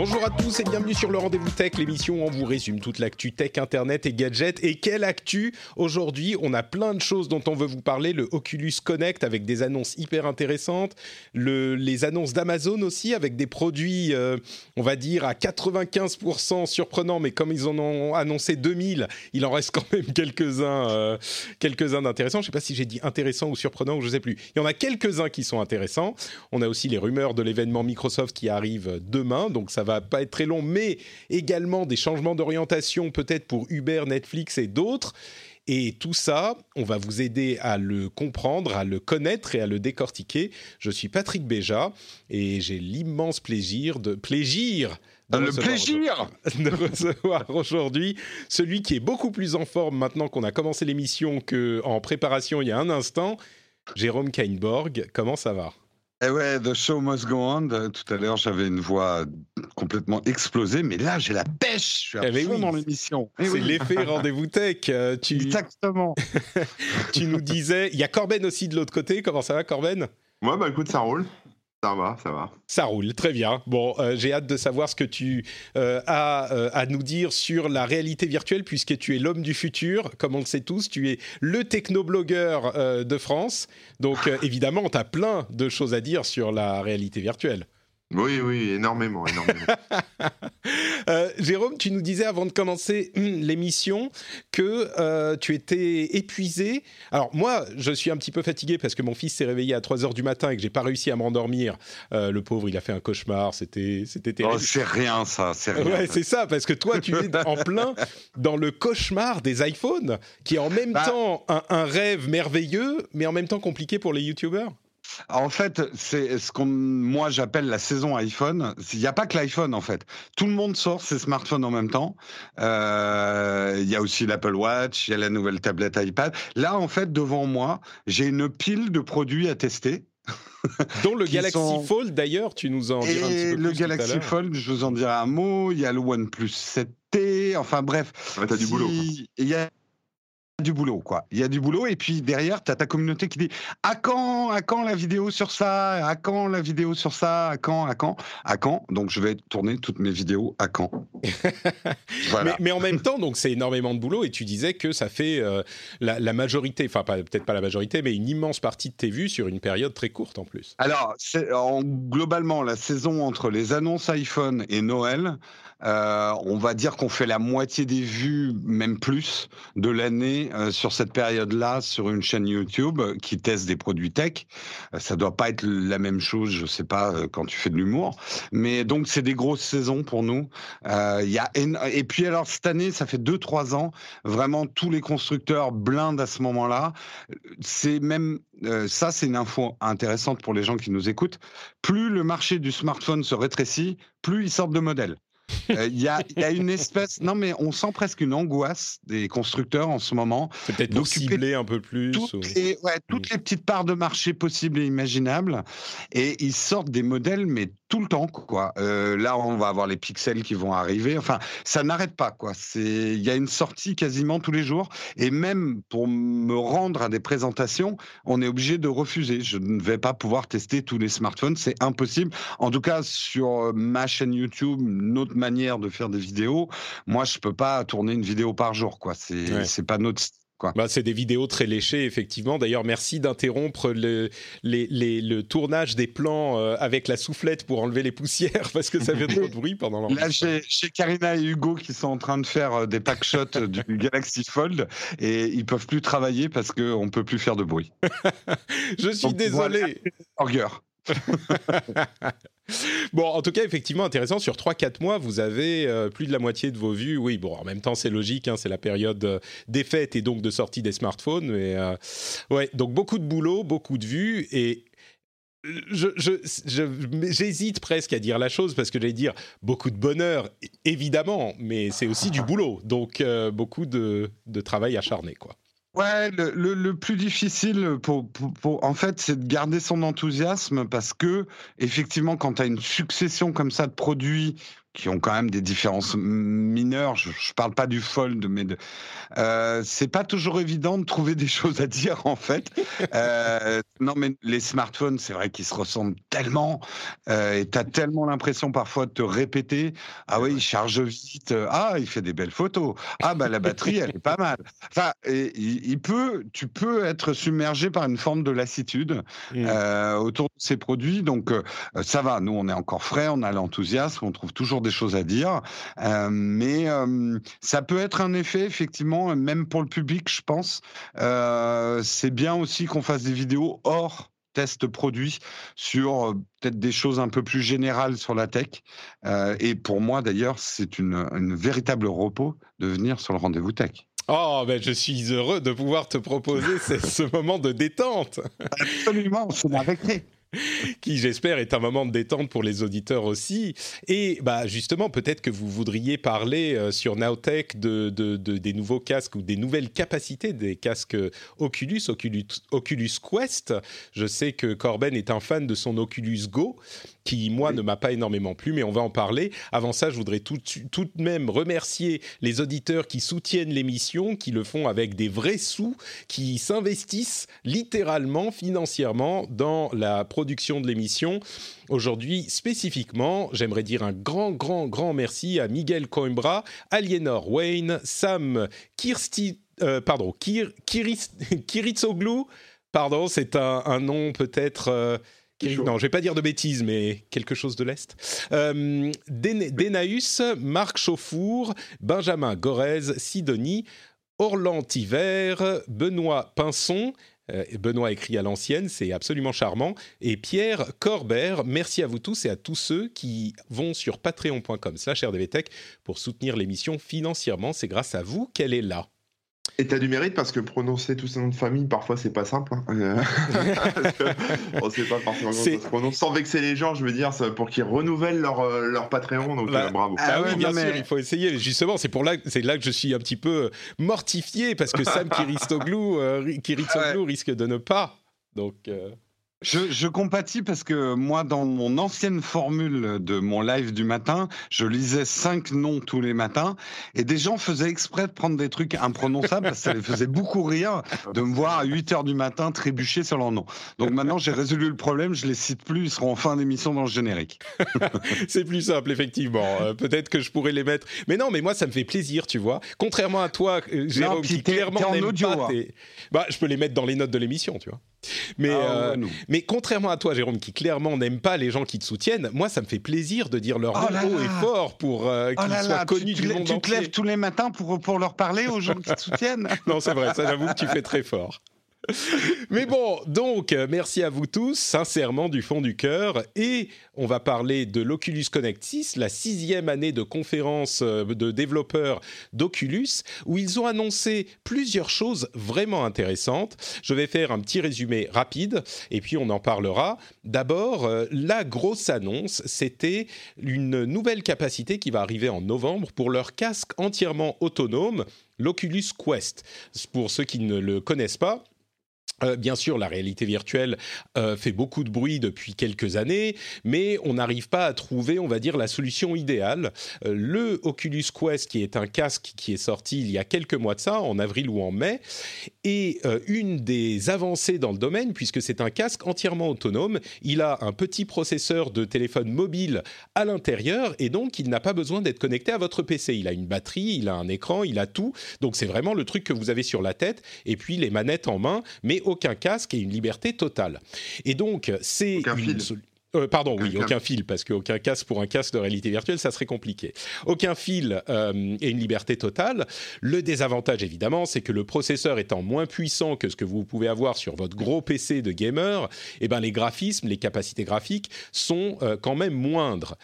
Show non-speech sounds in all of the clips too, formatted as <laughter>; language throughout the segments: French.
Bonjour à tous et bienvenue sur le Rendez-vous Tech, l'émission où on vous résume toute l'actu tech, internet et gadgets. Et quelle actu Aujourd'hui, on a plein de choses dont on veut vous parler. Le Oculus Connect avec des annonces hyper intéressantes. Le- les annonces d'Amazon aussi avec des produits, euh, on va dire, à 95% surprenants. Mais comme ils en ont annoncé 2000, il en reste quand même quelques-uns euh, quelques-uns d'intéressants. Je ne sais pas si j'ai dit intéressant ou surprenant ou je ne sais plus. Il y en a quelques-uns qui sont intéressants. On a aussi les rumeurs de l'événement Microsoft qui arrive demain, donc ça va pas être très long, mais également des changements d'orientation peut-être pour Uber, Netflix et d'autres. Et tout ça, on va vous aider à le comprendre, à le connaître et à le décortiquer. Je suis Patrick Béja et j'ai l'immense plaisir de plaisir de Le plaisir <laughs> de recevoir aujourd'hui celui qui est beaucoup plus en forme maintenant qu'on a commencé l'émission qu'en préparation il y a un instant, Jérôme Kainborg. Comment ça va? Eh ouais, The Show Must Go On. Euh, Tout à l'heure, j'avais une voix complètement explosée, mais là, j'ai la pêche. Je suis à Eh fond oui. dans l'émission. Eh C'est oui. l'effet rendez-vous tech. Euh, tu, Exactement. <laughs> tu nous disais, il y a Corben aussi de l'autre côté. Comment ça va, Corben? Ouais, bah écoute, ça roule. Ça va, ça va. Ça roule, très bien. Bon, euh, j'ai hâte de savoir ce que tu euh, as euh, à nous dire sur la réalité virtuelle, puisque tu es l'homme du futur, comme on le sait tous. Tu es le technoblogueur de France. Donc, évidemment, tu as plein de choses à dire sur la réalité virtuelle. Oui, oui, énormément, énormément. <laughs> Euh, Jérôme, tu nous disais avant de commencer hum, l'émission que euh, tu étais épuisé. Alors moi, je suis un petit peu fatigué parce que mon fils s'est réveillé à 3 heures du matin et que j'ai pas réussi à m'endormir. Euh, le pauvre, il a fait un cauchemar. C'était, c'était terrible. Oh, c'est rien, ça. C'est rien. Ouais, c'est ça, parce que toi, tu es en plein dans le cauchemar des iPhones, qui est en même Bah. temps un, un rêve merveilleux, mais en même temps compliqué pour les YouTubers. En fait, c'est ce qu'on, moi, j'appelle la saison iPhone. Il n'y a pas que l'iPhone, en fait. Tout le monde sort ses smartphones en même temps. Euh, Il y a aussi l'Apple Watch, il y a la nouvelle tablette iPad. Là, en fait, devant moi, j'ai une pile de produits à tester. <laughs> Dont le Galaxy sont- Fold, d'ailleurs, tu nous en diras un petit Et peu le plus tout à Galaxy. Fold, je vous en dirai un mot. Il y a le OnePlus 7T. Enfin bref. Ouais, t'as du Si- boulot. Il y a du boulot, quoi. Il y a du boulot. Et puis derrière, tu as ta communauté qui dit à quand, à quand la vidéo sur ça? À quand la vidéo sur ça? À quand À quand? À quand? Donc je vais tourner toutes mes vidéos à quand. <laughs> voilà. Mais, mais en même temps, donc c'est énormément de boulot et tu disais que ça fait euh, la, la majorité, enfin peut-être pas la majorité, mais une immense partie de tes vues sur une période très courte en plus. Alors, en, globalement, la saison entre les annonces iPhone et Noël, euh, on va dire qu'on fait la moitié des vues, même plus, de l'année euh, sur cette période-là sur une chaîne YouTube euh, qui teste des produits tech. Euh, ça doit pas être la même chose, je sais pas, quand tu fais de l'humour. Mais donc, c'est des grosses saisons pour nous. Y a Et puis, alors, cette année, ça fait 2-3 ans, vraiment, tous les constructeurs blindent à ce moment-là. C'est même ça, c'est une info intéressante pour les gens qui nous écoutent. Plus le marché du smartphone se rétrécit, plus ils sortent de modèles. Euh, Il y, a, il y a une espèce, non mais on sent presque une angoisse des constructeurs en ce moment. C'est peut-être pour cibler un peu plus. Toutes, ou- les, ouais, toutes les petites parts de marché possibles et imaginables, et ils sortent des modèles mais tout le temps quoi. Euh, là, on va avoir les pixels qui vont arriver. Enfin, ça n'arrête pas quoi. Il y a une sortie quasiment tous les jours, et même pour me rendre à des présentations, on est obligé de refuser. Je ne vais pas pouvoir tester tous les smartphones, c'est impossible. En tout cas, sur ma chaîne YouTube, notre manière de faire des vidéos, moi, je peux pas tourner une vidéo par jour quoi. C'est, Ouais. pas notre. Bah, c'est des vidéos très léchées, effectivement. D'ailleurs, merci d'interrompre le, les- les- le tournage des plans euh, avec la soufflette pour enlever les poussières, <laughs> parce que ça fait trop de bruit pendant Là, l'enregistrement. j'ai j'ai Karina et Hugo qui sont en train de faire euh, des pack shots <laughs> du Galaxy Fold et ils peuvent plus travailler parce qu'on peut plus faire de bruit. <laughs> Je suis Donc, désolé. Orgueur. <laughs> Bon, en tout cas, effectivement, intéressant. Sur 3-4 mois, vous avez euh, plus de la moitié de vos vues. Oui, bon, en même temps, c'est logique. hein, c'est la période euh, des fêtes et donc de sortie des smartphones. Mais euh, ouais, donc beaucoup de boulot, beaucoup de vues. Et j'hésite presque à dire la chose parce que j'allais dire beaucoup de bonheur, évidemment, mais c'est aussi du boulot. Donc beaucoup de, de travail acharné, quoi. Ouais, le, plus difficile, en fait, c'est de garder son enthousiasme parce que, effectivement, quand tu as une succession comme ça de produits qui ont quand même des différences mineures, je, je parle pas du fold, mais de, euh, c'est pas toujours évident de trouver des <laughs> choses à dire, en fait. Euh, non, mais les smartphones, c'est vrai qu'ils se ressemblent tellement euh, et tu as tellement l'impression parfois de te répéter. Ah oui, il charge vite. Ah, il fait des belles photos. Ah, bah la batterie, elle est pas mal. Enfin, et il, peut, tu peux être submergé par une forme de lassitude euh, autour de ces produits. Donc, ça va. Nous, on est encore frais, on a l'enthousiasme, on trouve toujours des choses à dire. Euh, mais euh, ça peut être un effet, effectivement, même pour le public, je pense. Euh, c'est bien aussi qu'on fasse des vidéos hors test produit sur euh, peut-être des choses un peu plus générales sur la tech. Et pour moi, d'ailleurs, c'est une, une véritable repos de venir sur le rendez-vous tech. Oh, ben je suis heureux de pouvoir te proposer ce, ce moment de détente. Absolument, c'est la récré. <laughs> qui j'espère est un moment de détente pour les auditeurs aussi. Et bah justement, peut-être que vous voudriez parler euh, sur Nowtech de, de- de- des nouveaux casques ou des nouvelles capacités des casques Oculus, Oculus, Oculus Quest. Je sais que Corben est un fan de son Oculus Go, qui moi ne m'a pas énormément plu, mais on va en parler. Avant ça, je voudrais tout, tout de même remercier les auditeurs qui soutiennent l'émission, qui le font avec des vrais sous, qui s'investissent littéralement, financièrement dans la production de l'émission. Aujourd'hui, spécifiquement, j'aimerais dire un grand, grand, grand merci à Miguel Coimbra, Aliénor Wayne, Sam Kirsti, euh, pardon, Kir, Kiris, <laughs> Kiritsoglu, pardon, c'est un, un nom peut-être... euh. Non, je vais pas dire de bêtises, mais quelque chose de l'Est. Euh, Marc Chauffour, Benjamin Gorez, Sidonie, Orlan Tiver, Benoît Pinson, euh, Benoît écrit à l'ancienne, c'est absolument charmant, et Pierre Corbert. Merci à vous tous et à tous ceux qui vont sur patreon.com slash rdvtech pour soutenir l'émission financièrement. C'est grâce à vous qu'elle est là. Et t'as du mérite parce que prononcer tous ces noms de famille, parfois, c'est pas simple. hein. Euh, <laughs> on sait pas forcément comment C'est- ça se prononce. Sans vexer les gens, je veux dire, pour qu'ils renouvellent leur, euh, leur Patreon. Donc, Bah, euh, bravo. Ah Ah oui, bien non, sûr, mais- il faut essayer. Justement, c'est pour là, c'est là que je suis un petit peu mortifié parce que Sam <laughs> Kiristoglu, euh, risque de ne pas. Donc, euh, Je, je compatis parce que moi, dans mon ancienne formule de mon live du matin, je lisais cinq noms tous les matins et des gens faisaient exprès de prendre des trucs imprononçables parce que ça les faisait beaucoup rire de me voir à 8 heures du matin trébucher sur leur nom. Donc maintenant, j'ai résolu le problème, je les cite plus, ils seront en fin d'émission dans le générique. <laughs> c'est plus simple, effectivement. Euh, Peut-être que je pourrais les mettre. Mais non, mais moi, ça me fait plaisir, tu vois. Contrairement à toi, euh, Jérôme, qui clairement n'aime pas hein. tes- Bah, je peux les mettre dans les notes de l'émission, tu vois. Mais, Ah euh, mais contrairement à toi, Jérôme, qui clairement n'aime pas les gens qui te soutiennent, moi, ça me fait plaisir de dire leur Oh nom haut et fort pour euh, Oh qu'ils soient là, connus tu, du monde tu te lèves tous les matins pour, pour leur parler aux gens qui te soutiennent. <laughs> Non, c'est vrai, ça j'avoue que tu fais très fort. <laughs> Mais bon, donc, euh, merci à vous tous, sincèrement, du fond du cœur. Et on va parler de l'Oculus Connect 6, la sixième année de conférence euh, de développeurs d'Oculus, où ils ont annoncé plusieurs choses vraiment intéressantes. Je vais faire un petit résumé rapide, et puis on en parlera. D'abord, euh, la grosse annonce, c'était une nouvelle capacité qui va arriver en novembre pour leur casque entièrement autonome l'Oculus Quest. Pour ceux qui ne le connaissent pas, euh, bien sûr, la réalité virtuelle euh, fait beaucoup de bruit depuis quelques années, mais on n'arrive pas à trouver, on va dire, la solution idéale. Euh, le Oculus Quest, qui est un casque qui est sorti il y a quelques mois de ça, en avril ou en mai, est une des avancées dans le domaine, puisque c'est un casque entièrement autonome. Il a un petit processeur de téléphone mobile à l'intérieur, et donc il n'a pas besoin d'être connecté à votre PC. Il a une batterie, il a un écran, il a tout. Donc c'est vraiment le truc que vous avez sur la tête, et puis les manettes en main, mais aucun casque et une liberté totale. Et donc c'est une Euh, pardon, oui, aucun fil, parce qu'aucun casque pour un casque de réalité virtuelle, ça serait compliqué. Aucun fil euh, et une liberté totale. Le désavantage, évidemment, c'est que le processeur étant moins puissant que ce que vous pouvez avoir sur votre gros PC de gamer, eh ben, les graphismes, les capacités graphiques sont euh, quand même moindres.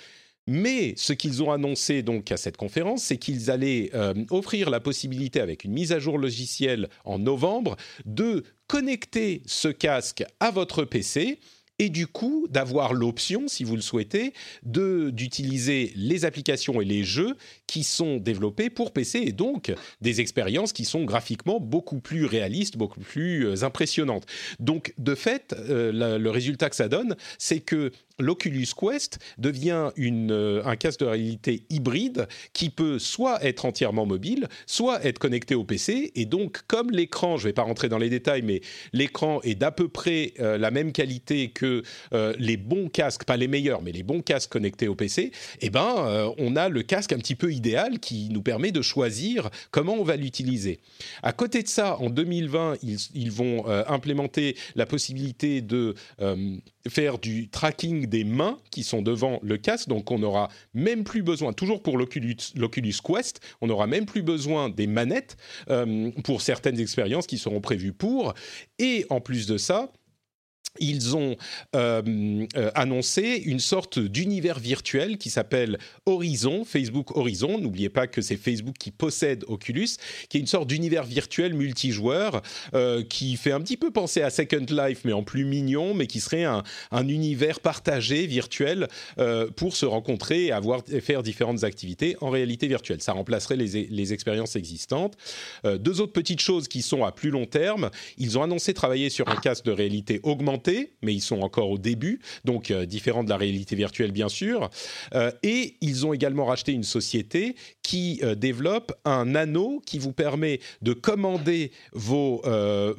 Mais ce qu'ils ont annoncé donc à cette conférence, c'est qu'ils allaient offrir la possibilité, avec une mise à jour logicielle en novembre, de connecter ce casque à votre PC et du coup d'avoir l'option, si vous le souhaitez, d'utiliser les applications et les jeux qui sont développés pour PC et donc des expériences qui sont graphiquement beaucoup plus réalistes, beaucoup plus euh, impressionnantes. Donc de fait, euh, le résultat que ça donne, c'est que l'Oculus Quest devient une, euh, un casque de réalité hybride qui peut soit être entièrement mobile, soit être connecté au PC. Et donc, comme l'écran, je ne vais pas rentrer dans les détails, mais l'écran est d'à peu près la même qualité que euh, les bons casques, pas les meilleurs, mais les bons casques connectés au PC, eh ben, on a le casque un petit peu idéal qui nous permet de choisir comment on va l'utiliser. À côté de ça, en 2020, ils, vont implémenter la possibilité de faire du tracking des mains qui sont devant le casque, donc on n'aura même plus besoin, toujours pour l'Oculus Quest, on n'aura même plus besoin des manettes euh, pour certaines expériences qui seront prévues pour, et en plus de ça, ils ont euh, euh, annoncé une sorte d'univers virtuel qui s'appelle Horizon, Facebook Horizon. N'oubliez pas que c'est Facebook qui possède Oculus, qui est une sorte d'univers virtuel multijoueur euh, qui fait un petit peu penser à Second Life, mais en plus mignon, mais qui serait un, univers partagé virtuel pour se rencontrer et, avoir, faire différentes activités en réalité virtuelle. Ça remplacerait les, les expériences existantes. deux autres petites choses qui sont à plus long terme. Ils ont annoncé travailler sur un casque de réalité augmentée mais ils sont encore au début, donc euh, différents de la réalité virtuelle bien sûr. Euh, et ils ont également racheté une société qui euh, développe un anneau qui vous permet de commander vos,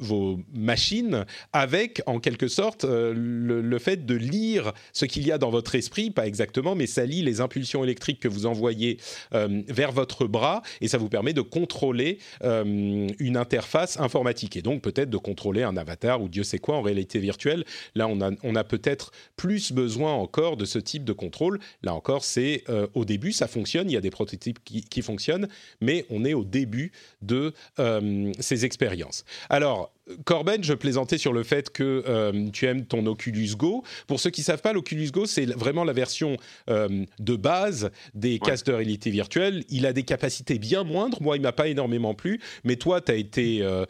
vos machines avec, en quelque sorte, le, fait de lire ce qu'il y a dans votre esprit, pas exactement, mais ça lit les impulsions électriques que vous envoyez vers votre bras et ça vous permet de contrôler une interface informatique et donc peut-être de contrôler un avatar ou Dieu sait quoi en réalité virtuelle. Là, on a, on a peut-être plus besoin encore de ce type de contrôle. Là encore, c'est euh, au début, ça fonctionne, il y a des prototypes qui, fonctionnent, mais on est au début de euh, ces expériences. Alors, Corben, je plaisantais sur le fait que euh, tu aimes ton Oculus Go. Pour ceux qui ne savent pas, l'Oculus Go, c'est vraiment la version de base des casques de réalité virtuelle. Il a des capacités bien moindres. Moi, il m'a pas énormément plu. Mais toi, tu as,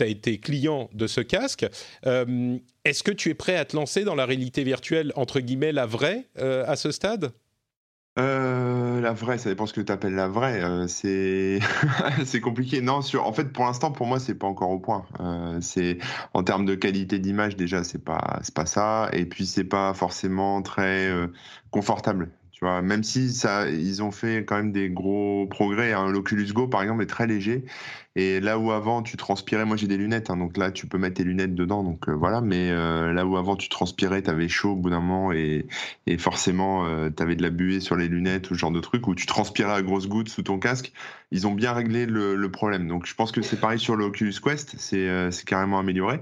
as, été client de ce casque. Est-ce que tu es prêt à te lancer dans la réalité virtuelle, entre guillemets, la vraie, euh, à ce stade? Euh, la vraie, ça dépend ce que tu appelles la vraie. Euh, c'est <laughs> c'est compliqué. Non, sur en fait pour l'instant pour moi c'est pas encore au point. c'est en termes de qualité d'image déjà c'est pas c'est pas ça et puis c'est pas forcément très confortable. Tu vois, même si ça, ils ont fait quand même des gros progrès. Hein. L'Oculus Go, par exemple, est très léger. Et là où avant tu transpirais, moi j'ai des lunettes, hein, donc là tu peux mettre tes lunettes dedans, donc euh, voilà. Mais euh, là où avant tu transpirais, tu avais chaud au bout d'un moment et, et forcément euh, tu avais de la buée sur les lunettes ou ce genre de truc, où tu transpirais à grosses gouttes sous ton casque. Ils ont bien réglé le, le problème. Donc je pense que c'est pareil sur l'Oculus Quest, c'est carrément amélioré.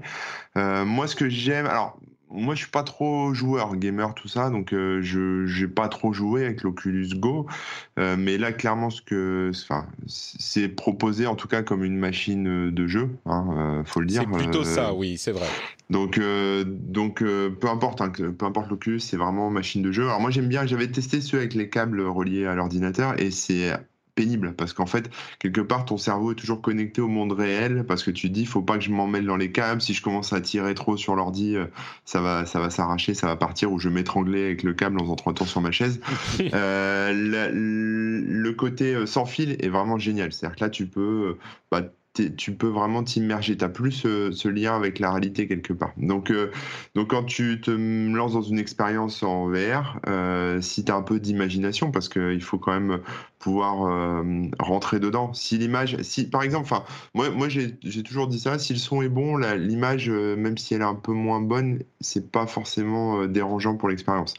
moi ce que j'aime, alors moi, je suis pas trop joueur, gamer, tout ça, donc euh, je j'ai pas trop joué avec l'Oculus Go. Euh, mais là, clairement, ce que, enfin, c'est proposé en tout cas comme une machine de jeu, hein, euh, faut le dire. C'est plutôt ça, oui, c'est vrai. Donc, donc peu importe, hein, peu importe l'Oculus, c'est vraiment machine de jeu. Alors moi, j'aime bien, j'avais testé ceux avec les câbles reliés à l'ordinateur et c'est pénible parce qu'en fait quelque part ton cerveau est toujours connecté au monde réel parce que tu te dis faut pas que je m'emmêle dans les câbles si je commence à tirer trop sur l'ordi euh, ça va ça va s'arracher ça va partir ou je vais m'étrangler avec le câble en faisant trois tours sur ma chaise <laughs> euh, le, côté euh, sans fil est vraiment génial c'est à dire que là tu peux bah, tu peux vraiment t'immerger. Tu n'as plus ce, lien avec la réalité quelque part. Donc, euh, donc quand tu te lances dans une expérience en VR, euh, si tu as un peu d'imagination, parce qu'il faut quand même pouvoir euh, rentrer dedans. Si l'image, si par exemple, enfin, moi, moi j'ai toujours dit ça, si le son est bon, l'image, euh, même si elle est un peu moins bonne, c'est pas forcément euh, dérangeant pour l'expérience.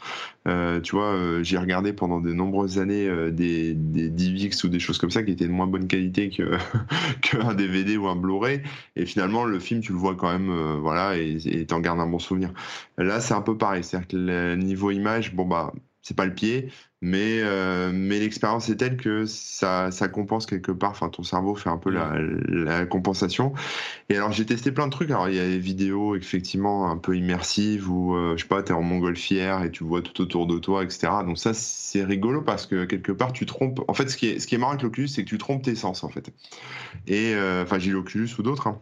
tu vois, j'ai regardé pendant de nombreuses années des, des DivX ou des choses comme ça qui étaient de moins bonne qualité que <laughs> qu'un DVD ou un Blu-ray, et finalement le film, tu le vois quand même, voilà, et t'en gardes un bon souvenir. Là, c'est un peu pareil, c'est-à-dire que le niveau image, bon bah c'est pas le pied, mais, euh, mais l'expérience est telle que ça, ça compense quelque part. Enfin, ton cerveau fait un peu la, compensation. Et alors, j'ai testé plein de trucs. Alors, il y a des vidéos effectivement un peu immersives où, euh, je sais pas, tu es en montgolfière et tu vois tout autour de toi, etc. Donc, ça, c'est rigolo parce que quelque part, tu trompes. En fait, ce qui est, ce qui est marrant avec l'Oculus, c'est que tu trompes tes sens, en fait. Et, euh, enfin, j'ai l'Oculus ou d'autres. Hein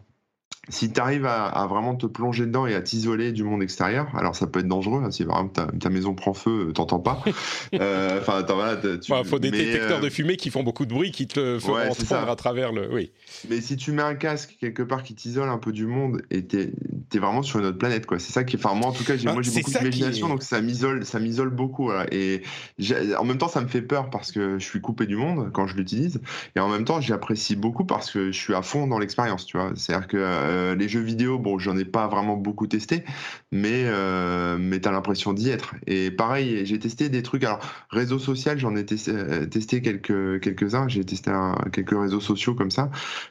si tu arrives à, vraiment te plonger dedans et à t'isoler du monde extérieur, alors ça peut être dangereux, hein, si vraiment ta, maison prend feu, euh, t'entends pas. <laughs> Euh, enfin, il faut des détecteurs de euh, fumée qui font beaucoup de bruit, qui te font entendre à travers le. Oui. Mais si tu mets un casque quelque part qui t'isole un peu du monde et t'es es vraiment sur une autre planète, quoi. C'est ça qui. Enfin, moi en tout cas, j'ai ah, beaucoup d'imagination, donc ça m'isole, ça m'isole beaucoup. Et en même temps, ça me fait peur parce que je suis coupé du monde quand je l'utilise, et en même temps, j'apprécie beaucoup parce que je suis à fond dans l'expérience, tu vois. C'est-à-dire que euh, les jeux vidéo, bon, j'en ai pas vraiment beaucoup testé, mais euh, mais t'as l'impression d'y être. Et pareil, j'ai testé des trucs. Alors, réseau social, j'en ai testé, euh, testé quelques quelques uns. J'ai testé quelques réseaux sociaux comme ça.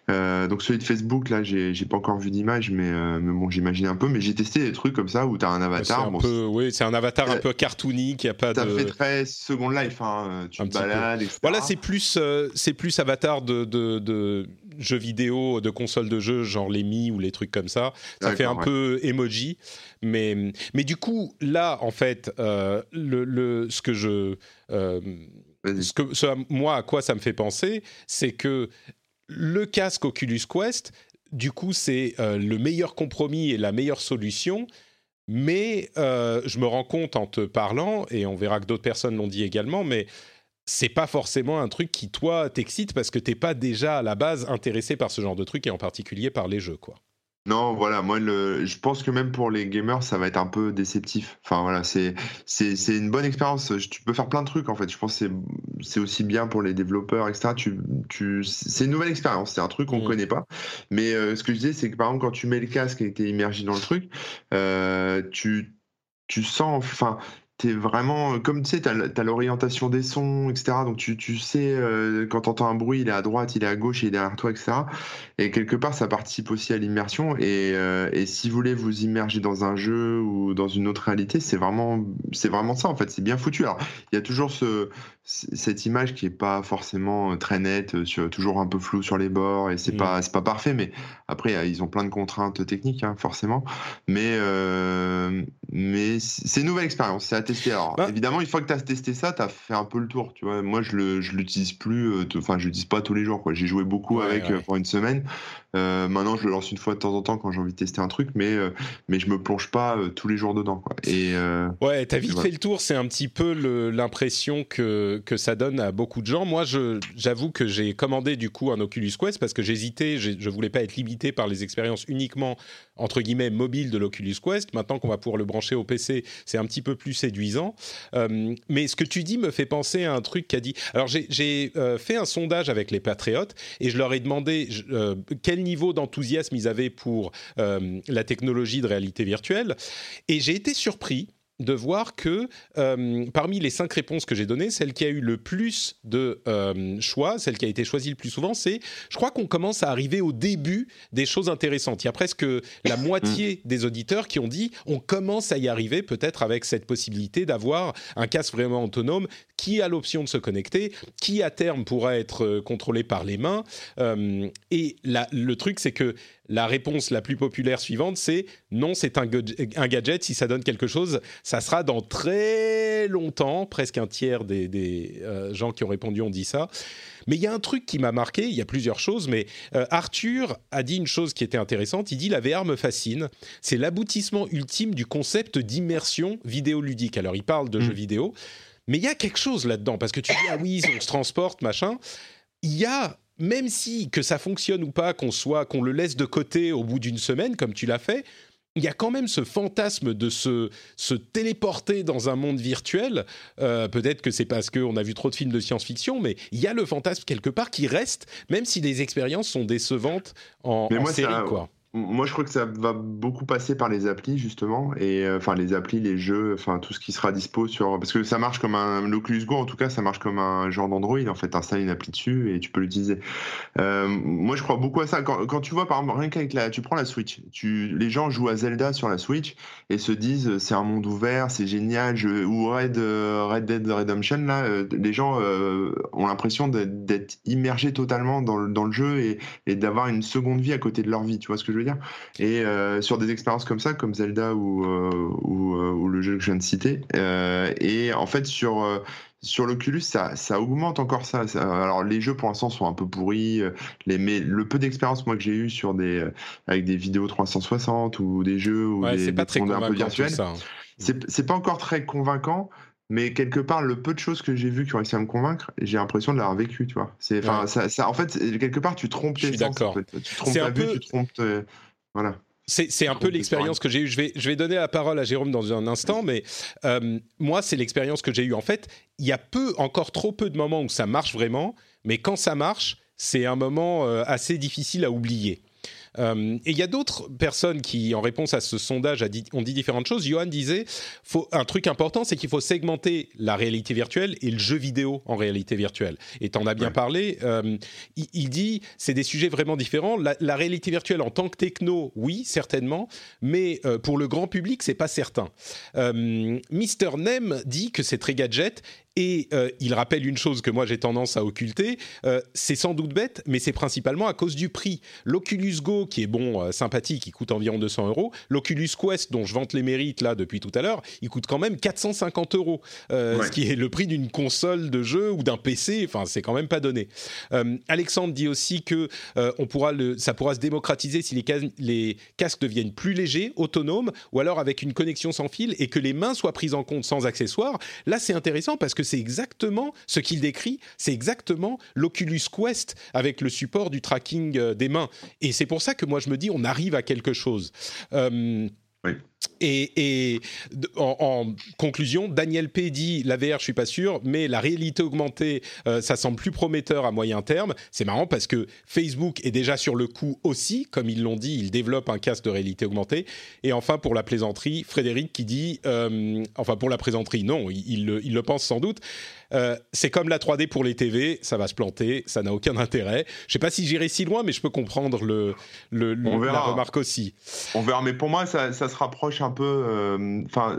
donc celui de Facebook, là, j'ai pas encore vu d'image, mais, mais bon, j'imagine un peu. Mais j'ai testé des trucs comme ça où t'as un avatar. Un peu, oui, c'est un avatar un peu cartoony qui a pas ça de. Ça fait très Second Life. Hein, tu te balades. Etc. Voilà, c'est plus c'est plus avatar de, de, de jeux vidéo, de consoles de jeux, genre les Mi ou les trucs comme ça. Ça fait un peu emoji. Mais, mais du coup, là, en fait, euh, le, ce que je. Euh, ce que, moi, à quoi ça me fait penser, c'est que le casque Oculus Quest, du coup, c'est euh, le meilleur compromis et la meilleure solution. Mais je me rends compte en te parlant, et on verra que d'autres personnes l'ont dit également, mais c'est pas forcément un truc qui toi t'excite parce que t'es pas déjà à la base intéressé par ce genre de truc et en particulier par les jeux quoi. Non, voilà, moi le, je pense que même pour les gamers, ça va être un peu déceptif. Enfin voilà, c'est c'est une bonne expérience. Tu peux faire plein de trucs en fait. Je pense que c'est aussi bien pour les développeurs, etc. Tu tu c'est une nouvelle expérience. C'est un truc qu'on ne mmh. connaît pas. Mais euh, ce que je disais, c'est que par exemple quand tu mets le casque et que es immergé dans le truc, euh, tu tu sens, enfin, t'es vraiment euh, comme tu sais, t'as as, l'orientation des sons, etc. Donc tu, tu sais euh, quand t'entends un bruit, il est à droite, il est à gauche, il est derrière toi, etc. Et quelque part, ça participe aussi à l'immersion. Et, euh, et, si vous voulez vous immerger dans un jeu ou dans une autre réalité, c'est vraiment, c'est vraiment ça en fait. C'est bien foutu. Alors il y a toujours ce, cette image qui est pas forcément euh, très nette, sur, toujours un peu flou sur les bords et c'est mmh. pas, c'est pas parfait. Mais après, ils ont plein de contraintes techniques, hein, forcément. Mais mais c'est une nouvelle expérience. C'est tester. Alors, bah évidemment, une fois que tu as testé ça, tu as fait un peu le tour. Tu vois, moi, je le, je l'utilise plus. Euh, enfin, je l'utilise pas tous les jours. Quoi. J'ai joué beaucoup avec euh, pour une semaine. Euh, maintenant, je le lance une fois de temps en temps quand j'ai envie de tester un truc, mais mais je me plonge pas tous les jours dedans. Quoi. Et ouais, t'as vite fait le tour. C'est un petit peu l'impression que que ça donne à beaucoup de gens. Moi, j'avoue que j'ai commandé du coup un Oculus Quest parce que j'hésitais. Je voulais pas être limité par les expériences uniquement entre guillemets mobiles de l'Oculus Quest. Maintenant qu'on va pouvoir le brancher au PC, c'est un petit peu plus séduisant euh, mais ce que tu dis me fait penser à un truc qu'a dit. Alors j'ai euh, fait un sondage avec les patriotes et je leur ai demandé euh, quel niveau d'enthousiasme ils avaient pour la technologie de réalité virtuelle. Et j'ai été surpris de voir que euh, parmi les cinq réponses que j'ai données, celle qui a eu le plus de euh, choix, celle qui a été choisie le plus souvent, c'est je crois qu'on commence à arriver au début des choses intéressantes. Il y a presque la moitié mm. des auditeurs qui ont dit on commence à y arriver peut-être avec cette possibilité d'avoir un casque vraiment autonome qui a l'option de se connecter, qui à terme pourra être euh, contrôlé par les mains. et le truc, c'est que la réponse la plus populaire suivante, c'est non, c'est un, gadget. Si ça donne quelque chose, ça sera dans très longtemps. Presque un tiers des, euh, gens qui ont répondu ont dit ça. Mais il y a un truc qui m'a marqué, il y a plusieurs choses, mais euh, Arthur a dit une chose qui était intéressante. Il dit La VR me fascine. C'est l'aboutissement ultime du concept d'immersion vidéoludique. Alors, il parle de mm. jeux vidéo, mais il y a quelque chose là-dedans, parce que tu dis Ah oui, on se transporte, machin. Il y a même si que ça fonctionne ou pas, qu'on soit, qu'on le laisse de côté au bout d'une semaine, comme tu l'as fait, il y a quand même ce fantasme de se, se téléporter dans un monde virtuel. Euh, peut-être que c'est parce qu'on a vu trop de films de science-fiction, mais il y a le fantasme quelque part qui reste, même si les expériences sont décevantes en, série. quoi. Moi, je crois que ça va beaucoup passer par les applis justement, et euh, enfin les applis, les jeux, enfin tout ce qui sera dispo sur, parce que ça marche comme un l'Oculus Go en tout cas, ça marche comme un genre d'Android en fait, installes une appli dessus et tu peux l'utiliser. Euh, moi, je crois beaucoup à ça. Quand, tu vois par exemple rien qu'avec la, tu prends la Switch, tu, les gens jouent à Zelda sur la Switch et se disent c'est un monde ouvert, c'est génial, je, ou Red Red Dead Redemption là, euh, les gens ont l'impression d'être immergés totalement dans le, dans le jeu et d'avoir une seconde vie à côté de leur vie. Tu vois ce que je veux dire et euh, sur des expériences comme ça, comme Zelda ou, euh, euh, ou, le jeu que je viens de citer. et en fait, sur sur l'Oculus, ça, ça, augmente encore ça. Alors les jeux pour l'instant sont un peu pourris, les, mais le peu d'expérience moi que j'ai eu sur des avec des vidéos 360 ou des jeux ou des, pas très un peu virtuels, hein. c'est pas encore très convaincant. Mais quelque part, le peu de choses que j'ai vues qui ont réussi à me convaincre, j'ai l'impression de l'avoir vécu, tu vois. C'est, ça, ça, en fait, quelque part, tu trompes tes sens. En fait. Tu trompes ta vue, tu trompes. Voilà. C'est un peu l'expérience que j'ai eue. Je vais, je vais donner la parole à Jérôme dans un instant, mais euh, moi, c'est l'expérience que j'ai eue. En fait, il y a peu, encore trop peu de moments où ça marche vraiment, mais quand ça marche, c'est un moment euh, assez difficile à oublier. Euh, et il y a d'autres personnes qui, en réponse à ce sondage, a dit, ont dit différentes choses. Johan disait, faut, un truc important, c'est qu'il faut segmenter la réalité virtuelle et le jeu vidéo en réalité virtuelle. Et tu en as bien parlé. Euh, il, dit, c'est des sujets vraiment différents. La, réalité virtuelle en tant que techno, oui, certainement, mais euh, pour le grand public, c'est pas certain. Mister Nem dit que c'est très gadget et euh, il rappelle une chose que moi j'ai tendance à occulter, euh, c'est sans doute bête, mais c'est principalement à cause du prix. L'Oculus Go, qui est bon, euh, sympathique, il coûte environ 200 euros. L'Oculus Quest, dont je vante les mérites là depuis tout à l'heure, il coûte quand même 450 euros, ce qui est le prix d'une console de jeu ou d'un PC. Enfin, c'est quand même pas donné. Alexandre dit aussi que on pourra le, ça pourra se démocratiser si les, les casques deviennent plus légers, autonomes, ou alors avec une connexion sans fil et que les mains soient prises en compte sans accessoires. Là, c'est intéressant parce que c'est exactement ce qu'il décrit, c'est exactement l'Oculus Quest avec le support du tracking euh, des mains. Et c'est pour ça que moi je me dis, on arrive à quelque chose. Euh, et, en, conclusion, Daniel P dit la VR, je suis pas sûr, mais la réalité augmentée, euh, ça semble plus prometteur à moyen terme. C'est marrant parce que Facebook est déjà sur le coup aussi, comme ils l'ont dit, ils développent un casque de réalité augmentée. Et enfin, pour la plaisanterie, Frédéric qui dit, euh, enfin pour la plaisanterie, non, il, le pense sans doute. Euh, c'est comme la 3D pour les TV, ça va se planter, ça n'a aucun intérêt. Je sais pas si j'irai si loin, mais je peux comprendre le, le, la remarque aussi. On verra, mais pour moi, ça, ça se rapproche un peu, euh, enfin,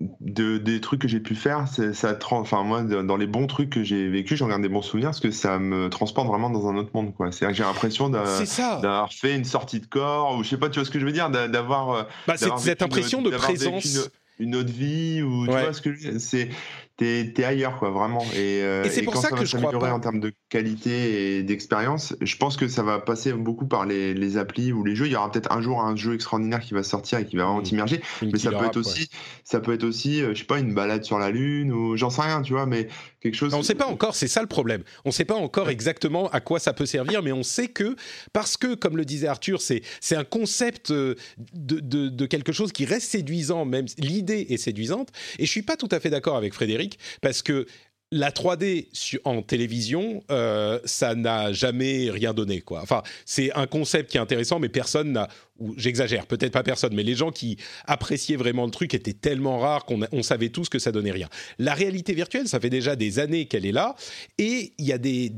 de, des trucs que j'ai pu faire, ça, enfin moi dans les bons trucs que j'ai vécu, j'en garde des bons souvenirs parce que ça me transporte vraiment dans un autre monde quoi. C'est j'ai l'impression d'avoir fait une sortie de corps ou je sais pas, tu vois ce que je veux dire, d'avoir. Euh, bah, cette impression de présence. Une, autre vie ou tu vois ce que c'est t'es es ailleurs quoi vraiment. Et, euh, et c'est pour ça, que je crois pas. en termes de qualité et d'expérience je pense que ça va passer beaucoup par les, les, applis ou les jeux. Il y aura peut-être un jour un jeu extraordinaire qui va sortir et qui va vraiment t'immerger. mais ça peut être aussi ça peut être aussi je sais pas une balade sur la lune ou j'en sais rien tu vois mais quelque chose on ne sait pas encore c'est ça le problème. On ne sait pas encore exactement à quoi ça peut servir mais on sait que parce que comme le disait Arthur c'est c'est un concept euh, de, de, de quelque chose qui reste séduisant même l'idée est séduisante. Et je suis pas tout à fait d'accord avec Frédéric parce que la 3D en télévision, euh, ça n'a jamais rien donné, quoi. Enfin, c'est un concept qui est intéressant, mais personne n'a, ou j'exagère, peut-être pas personne, mais les gens qui appréciaient vraiment le truc étaient tellement rares qu'on savait tous que ça donnait rien. La réalité virtuelle, ça fait déjà des années qu'elle est là, et il y a des,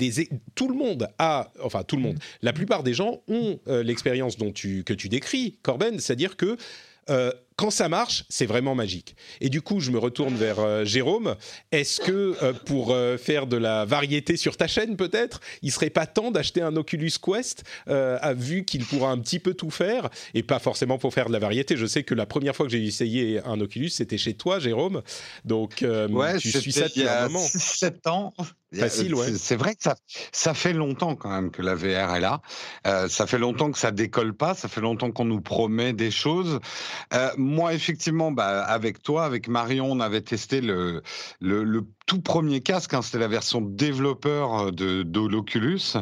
tout le monde a, enfin tout le monde, la plupart des gens ont euh, l'expérience dont tu que tu décris, Corben, c'est-à-dire que euh, quand ça marche, c'est vraiment magique. Et du coup, je me retourne vers euh, Jérôme. Est-ce que euh, pour faire de la variété sur ta chaîne, peut-être, il serait pas temps d'acheter un Oculus Quest, à vu qu'il pourra un petit peu tout faire, et pas forcément pour faire de la variété. Je sais que la première fois que j'ai essayé un Oculus, c'était chez toi, Jérôme. Donc, ouais, je suis ça depuis un moment. 7 ans. Facile, ouais. C'est vrai que ça, ça fait longtemps quand même que la VR est là. ça fait longtemps que ça décolle pas. Ça fait longtemps qu'on nous promet des choses. Euh, moi, effectivement, bah, avec toi, avec Marion, on avait testé le, le, tout premier casque. Hein, C'était la version développeur de, de l'Oculus.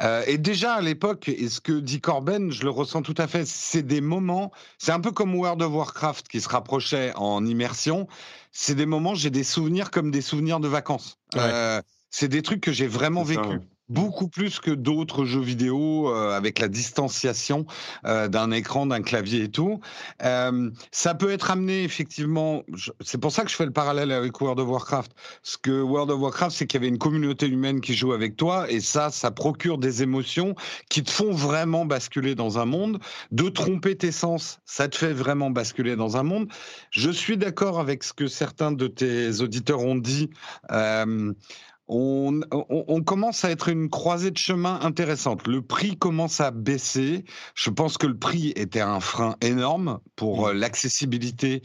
Euh, et déjà à l'époque, et ce que dit Corben, je le ressens tout à fait. C'est des moments. C'est un peu comme World of Warcraft qui se rapprochait en immersion. C'est des moments. J'ai des souvenirs comme des souvenirs de vacances. Euh, c'est des trucs que j'ai vraiment vécu beaucoup plus que d'autres jeux vidéo euh, avec la distanciation euh, d'un écran, d'un clavier et tout. Euh, ça peut être amené effectivement. C'est pour ça que je fais le parallèle avec World of Warcraft. Ce que World of Warcraft, c'est qu'il y avait une communauté humaine qui joue avec toi et ça, ça procure des émotions qui te font vraiment basculer dans un monde. De tromper tes sens, ça te fait vraiment basculer dans un monde. Je suis d'accord avec ce que certains de tes auditeurs ont dit. On, commence à être une croisée de chemin intéressante. Le prix commence à baisser. Je pense que le prix était un frein énorme pour mmh. euh, l'accessibilité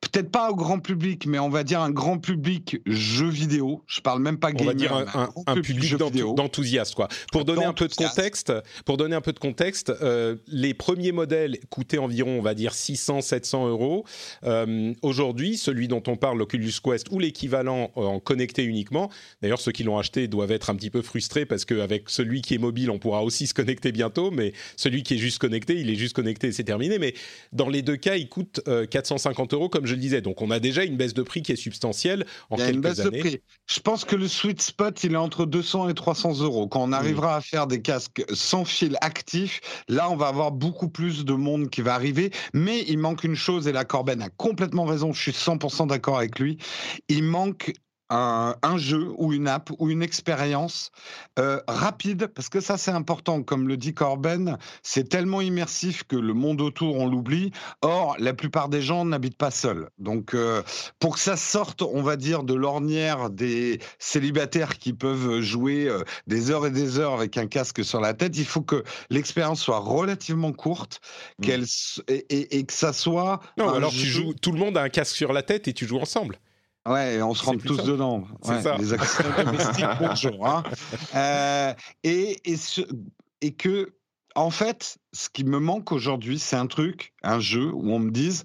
peut-être pas au grand public, mais on va dire un grand public jeu vidéo. Je parle même pas gamer. On va dire un, public, d'enthousiastes, quoi. Pour donner un peu de contexte, pour donner un peu de contexte, euh, les premiers modèles coûtaient environ, on va dire 600, 700 euros. Euh, aujourd'hui, celui dont on parle, l'Oculus Quest ou l'équivalent en connecté uniquement. D'ailleurs, ceux qui l'ont acheté doivent être un petit peu frustrés parce qu'avec celui qui est mobile, on pourra aussi se connecter bientôt, mais celui qui est juste connecté, il est juste connecté, c'est terminé. Mais dans les deux cas, il coûte 450 euh, euros comme je le disais. Donc on a déjà une baisse de prix qui est substantielle en Il y a une baisse De prix. Je pense que le sweet spot, il est entre 200 et 300 euros. Quand on arrivera à faire des casques sans fil actif, là, on va avoir beaucoup plus de monde qui va arriver. Mais il manque une chose, et la Corben a complètement raison, je suis 100% d'accord avec lui. Il manque un, jeu ou une app ou une expérience euh, rapide, parce que ça c'est important, comme le dit Corben, c'est tellement immersif que le monde autour on l'oublie. Or, la plupart des gens n'habitent pas seuls. Donc, euh, pour que ça sorte, on va dire, de l'ornière des célibataires qui peuvent jouer euh, des heures et des heures avec un casque sur la tête, il faut que l'expérience soit relativement courte, mmh. qu'elle et, que ça soit. Non, alors tu joues, tout le monde a un casque sur la tête et tu joues ensemble. Ouais, on se rentre tous dedans. Ouais, ça. Les accidents <laughs> domestiques, bonjour. Hein. Euh, et, et, ce, et que, en fait, ce qui me manque aujourd'hui, c'est un truc, un jeu où on me dise,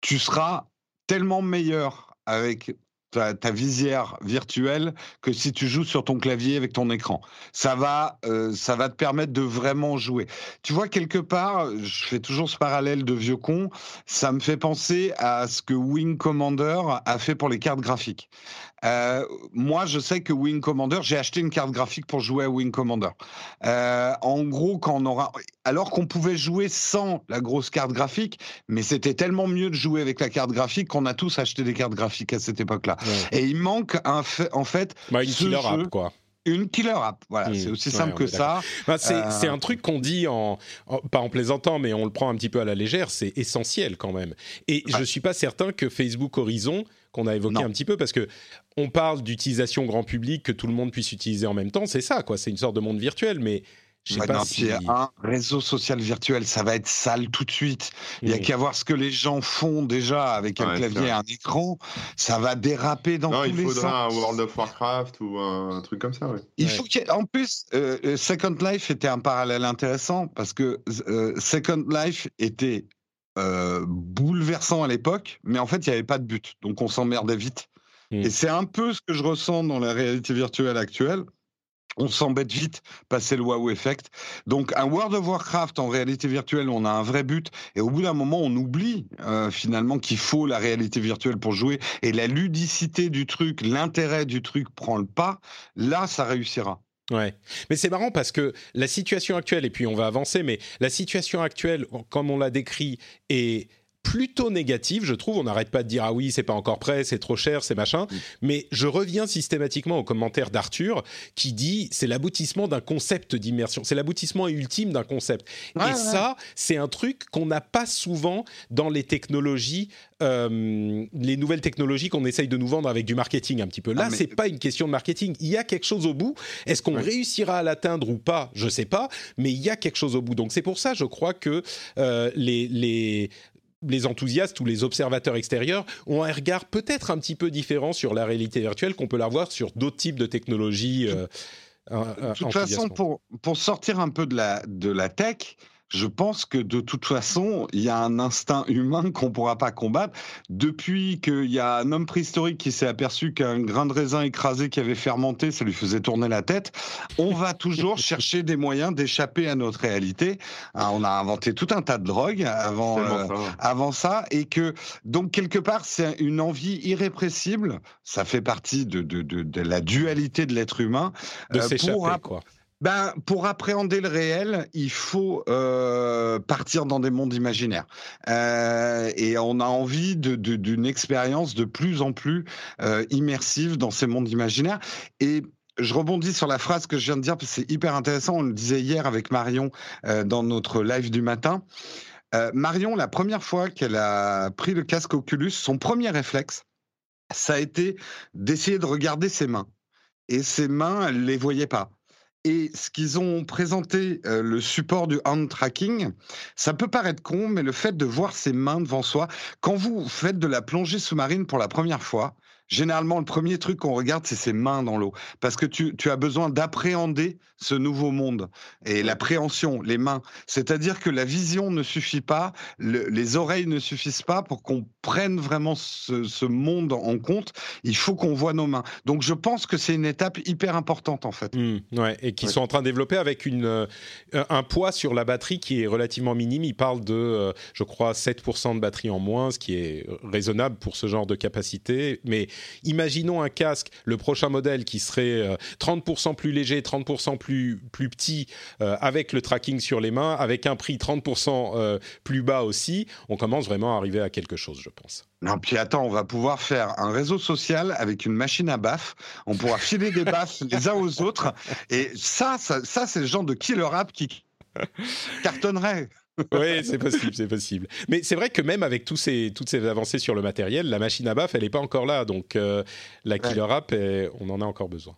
tu seras tellement meilleur avec ta, visière virtuelle que si tu joues sur ton clavier avec ton écran. Ça va, euh, ça va te permettre de vraiment jouer. Tu vois, quelque part, je fais toujours ce parallèle de vieux con, ça me fait penser à ce que Wing Commander a fait pour les cartes graphiques. Euh, moi, je sais que Wing Commander, j'ai acheté une carte graphique pour jouer à Wing Commander. Euh, en gros, quand on aura, alors qu'on pouvait jouer sans la grosse carte graphique, mais c'était tellement mieux de jouer avec la carte graphique qu'on a tous acheté des cartes graphiques à cette époque-là. Et il manque un fait, en fait, bah, une killer app, quoi une killer app. Voilà, hmm. c'est aussi simple que ça. Bah, euh, c'est un truc qu'on dit, en, pas en plaisantant, mais on le prend un petit peu à la légère, c'est essentiel quand même. Et je ne suis pas certain que Facebook Horizon qu'on a évoqué un petit peu parce que on parle d'utilisation grand public que tout le monde puisse utiliser en même temps, c'est ça quoi, c'est une sorte de monde virtuel mais je sais pas si... un réseau social virtuel, ça va être sale tout de suite. Il y a qu'à voir ce que les gens font déjà avec un clavier et un écran. Ça va déraper dans tous les sens. il faudra un World of Warcraft ou un, truc comme ça. Il faut en plus, euh, euh, Second Life était un parallèle intéressant parce que euh, Second Life était euh, bouleversant à l'époque, mais en fait, il n'y avait pas de but. Donc, on s'emmerdait vite. Mm. Et c'est un peu ce que je ressens dans la réalité virtuelle actuelle. On s'embête vite, passer le wow effect. Donc, un World of Warcraft en réalité virtuelle, on a un vrai but. Et au bout d'un moment, on oublie euh, finalement qu'il faut la réalité virtuelle pour jouer. Et la ludicité du truc, l'intérêt du truc prend le pas. Là, ça réussira. Ouais, mais c'est marrant parce que la situation actuelle, et puis on va avancer, mais la situation actuelle, comme on l'a décrit, est plutôt négative, je trouve. On n'arrête pas de dire ah oui, c'est pas encore prêt, c'est trop cher, c'est machin. Mm. Mais je reviens systématiquement au commentaire d'Arthur qui dit c'est l'aboutissement d'un concept d'immersion, c'est l'aboutissement ultime d'un concept. Et ça, c'est un truc qu'on n'a pas souvent dans les technologies, euh, les nouvelles technologies qu'on essaye de nous vendre avec du marketing un petit peu. Là, ce c'est pas une question de marketing. Il y a quelque chose au bout. Est-ce qu'on réussira à l'atteindre ou pas? Je sais pas, mais il y a quelque chose au bout. Donc c'est pour ça, je crois que euh, les, les les enthousiastes ou les observateurs extérieurs ont un regard peut-être un petit peu différent sur la réalité virtuelle qu'on peut l'avoir sur d'autres types de technologies. Euh, de toute façon, pour, pour sortir un peu de la, de la tech, je pense que de toute façon, il y a un instinct humain <laughs> qu'on ne pourra pas combattre. Depuis qu'il y a un homme préhistorique qui s'est aperçu qu'un grain de raisin écrasé qui avait fermenté, ça lui faisait tourner la tête, on va toujours <laughs> chercher des moyens d'échapper à notre réalité. Hein, on a inventé tout un tas de drogues avant, euh, avant ça, et que donc quelque part, c'est une envie irrépressible. Ça fait partie de, de, de, la dualité de l'être humain. De euh, s'échapper, quoi. Ben, pour appréhender le réel, il faut euh, partir dans des mondes imaginaires. Euh, et on a envie d'une expérience de plus en plus euh, immersive dans ces mondes imaginaires. Et je rebondis sur la phrase que je viens de dire, parce que c'est hyper intéressant. On le disait hier avec Marion dans notre live du matin. Marion, la première fois qu'elle a pris le casque Oculus, son premier réflexe, ça a été d'essayer de regarder ses mains. Et ses mains, elle les voyait pas. Et ce qu'ils ont présenté, euh, le support du hand tracking, ça peut paraître con, mais le fait de voir ses mains devant soi, quand vous faites de la plongée sous-marine pour la première fois, généralement, le premier truc qu'on regarde, c'est ses mains dans l'eau. Parce que tu, tu as besoin d'appréhender ce nouveau monde. Et l'appréhension, les mains. C'est-à-dire que la vision ne suffit pas, les oreilles ne suffisent pas pour qu'on prenne vraiment ce, ce, monde en compte. Il faut qu'on voit nos mains. Donc je pense que c'est une étape hyper importante, en fait. Mmh, ouais, et qui sont en train de développer avec une, euh, un poids sur la batterie qui est relativement minime. Ils parlent de, euh, je crois, 7% de batterie en moins, ce qui est raisonnable pour ce genre de capacité. Mais Imaginons un casque, le prochain modèle qui serait 30% euh, plus léger, 30% plus, plus petit, euh, avec le tracking sur les mains, avec un prix 30% euh, plus bas aussi. On commence vraiment à arriver à quelque chose, je pense. Non, puis attends, on va pouvoir faire un réseau social avec une machine à baffes. On pourra filer des baffes <laughs> les uns aux autres. Et ça, ça, ça c'est le genre de killer app qui <laughs> cartonnerait. oui, c'est possible, c'est possible. Mais c'est vrai que même avec tous ces, toutes ces avancées sur le matériel, la machine à baf, elle n'est pas encore là. Donc euh, la killer app, on en a encore besoin.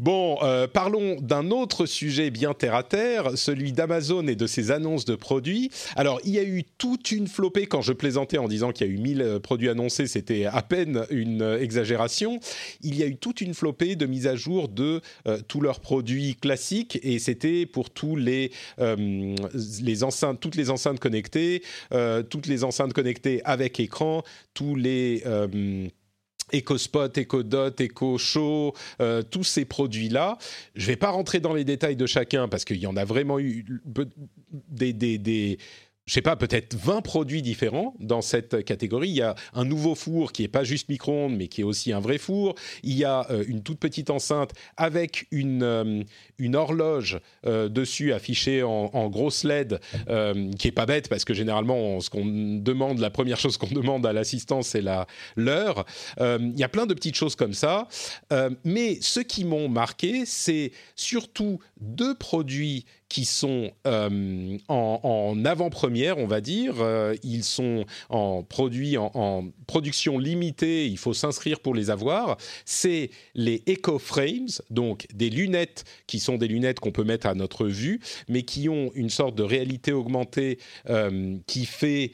Bon, euh, parlons d'un autre sujet bien terre à terre, celui d'Amazon et de ses annonces de produits. Alors, il y a eu toute une flopée quand je plaisantais en disant qu'il y a eu 1000 euh, produits annoncés, c'était à peine une euh, exagération. Il y a eu toute une flopée de mises à jour de tous leurs produits classiques et c'était pour tous les, les enceintes, toutes les enceintes connectées, toutes les enceintes connectées avec écran, tous les EcoSpot, EcoDot, EcoShow, tous ces produits-là. Je ne vais pas rentrer dans les détails de chacun parce qu'il y en a vraiment eu des, des, je sais pas, peut-être 20 produits différents dans cette catégorie. Il y a un nouveau four qui est pas juste micro-ondes, mais qui est aussi un vrai four. Il y a euh, une toute petite enceinte avec une, euh, une horloge euh, dessus affichée en, en grosse LED, qui est pas bête parce que généralement, ce qu'on demande, la première chose qu'on demande à l'assistant, c'est la l'heure. il y a plein de petites choses comme ça. mais ce qui m'ont marqué, c'est surtout deux produits qui sont euh, en, avant-première, on va dire. Euh, ils sont en, produit, en, production limitée, il faut s'inscrire pour les avoir. C'est les Eco Frames, donc des lunettes qui sont des lunettes qu'on peut mettre à notre vue, mais qui ont une sorte de réalité augmentée euh, qui fait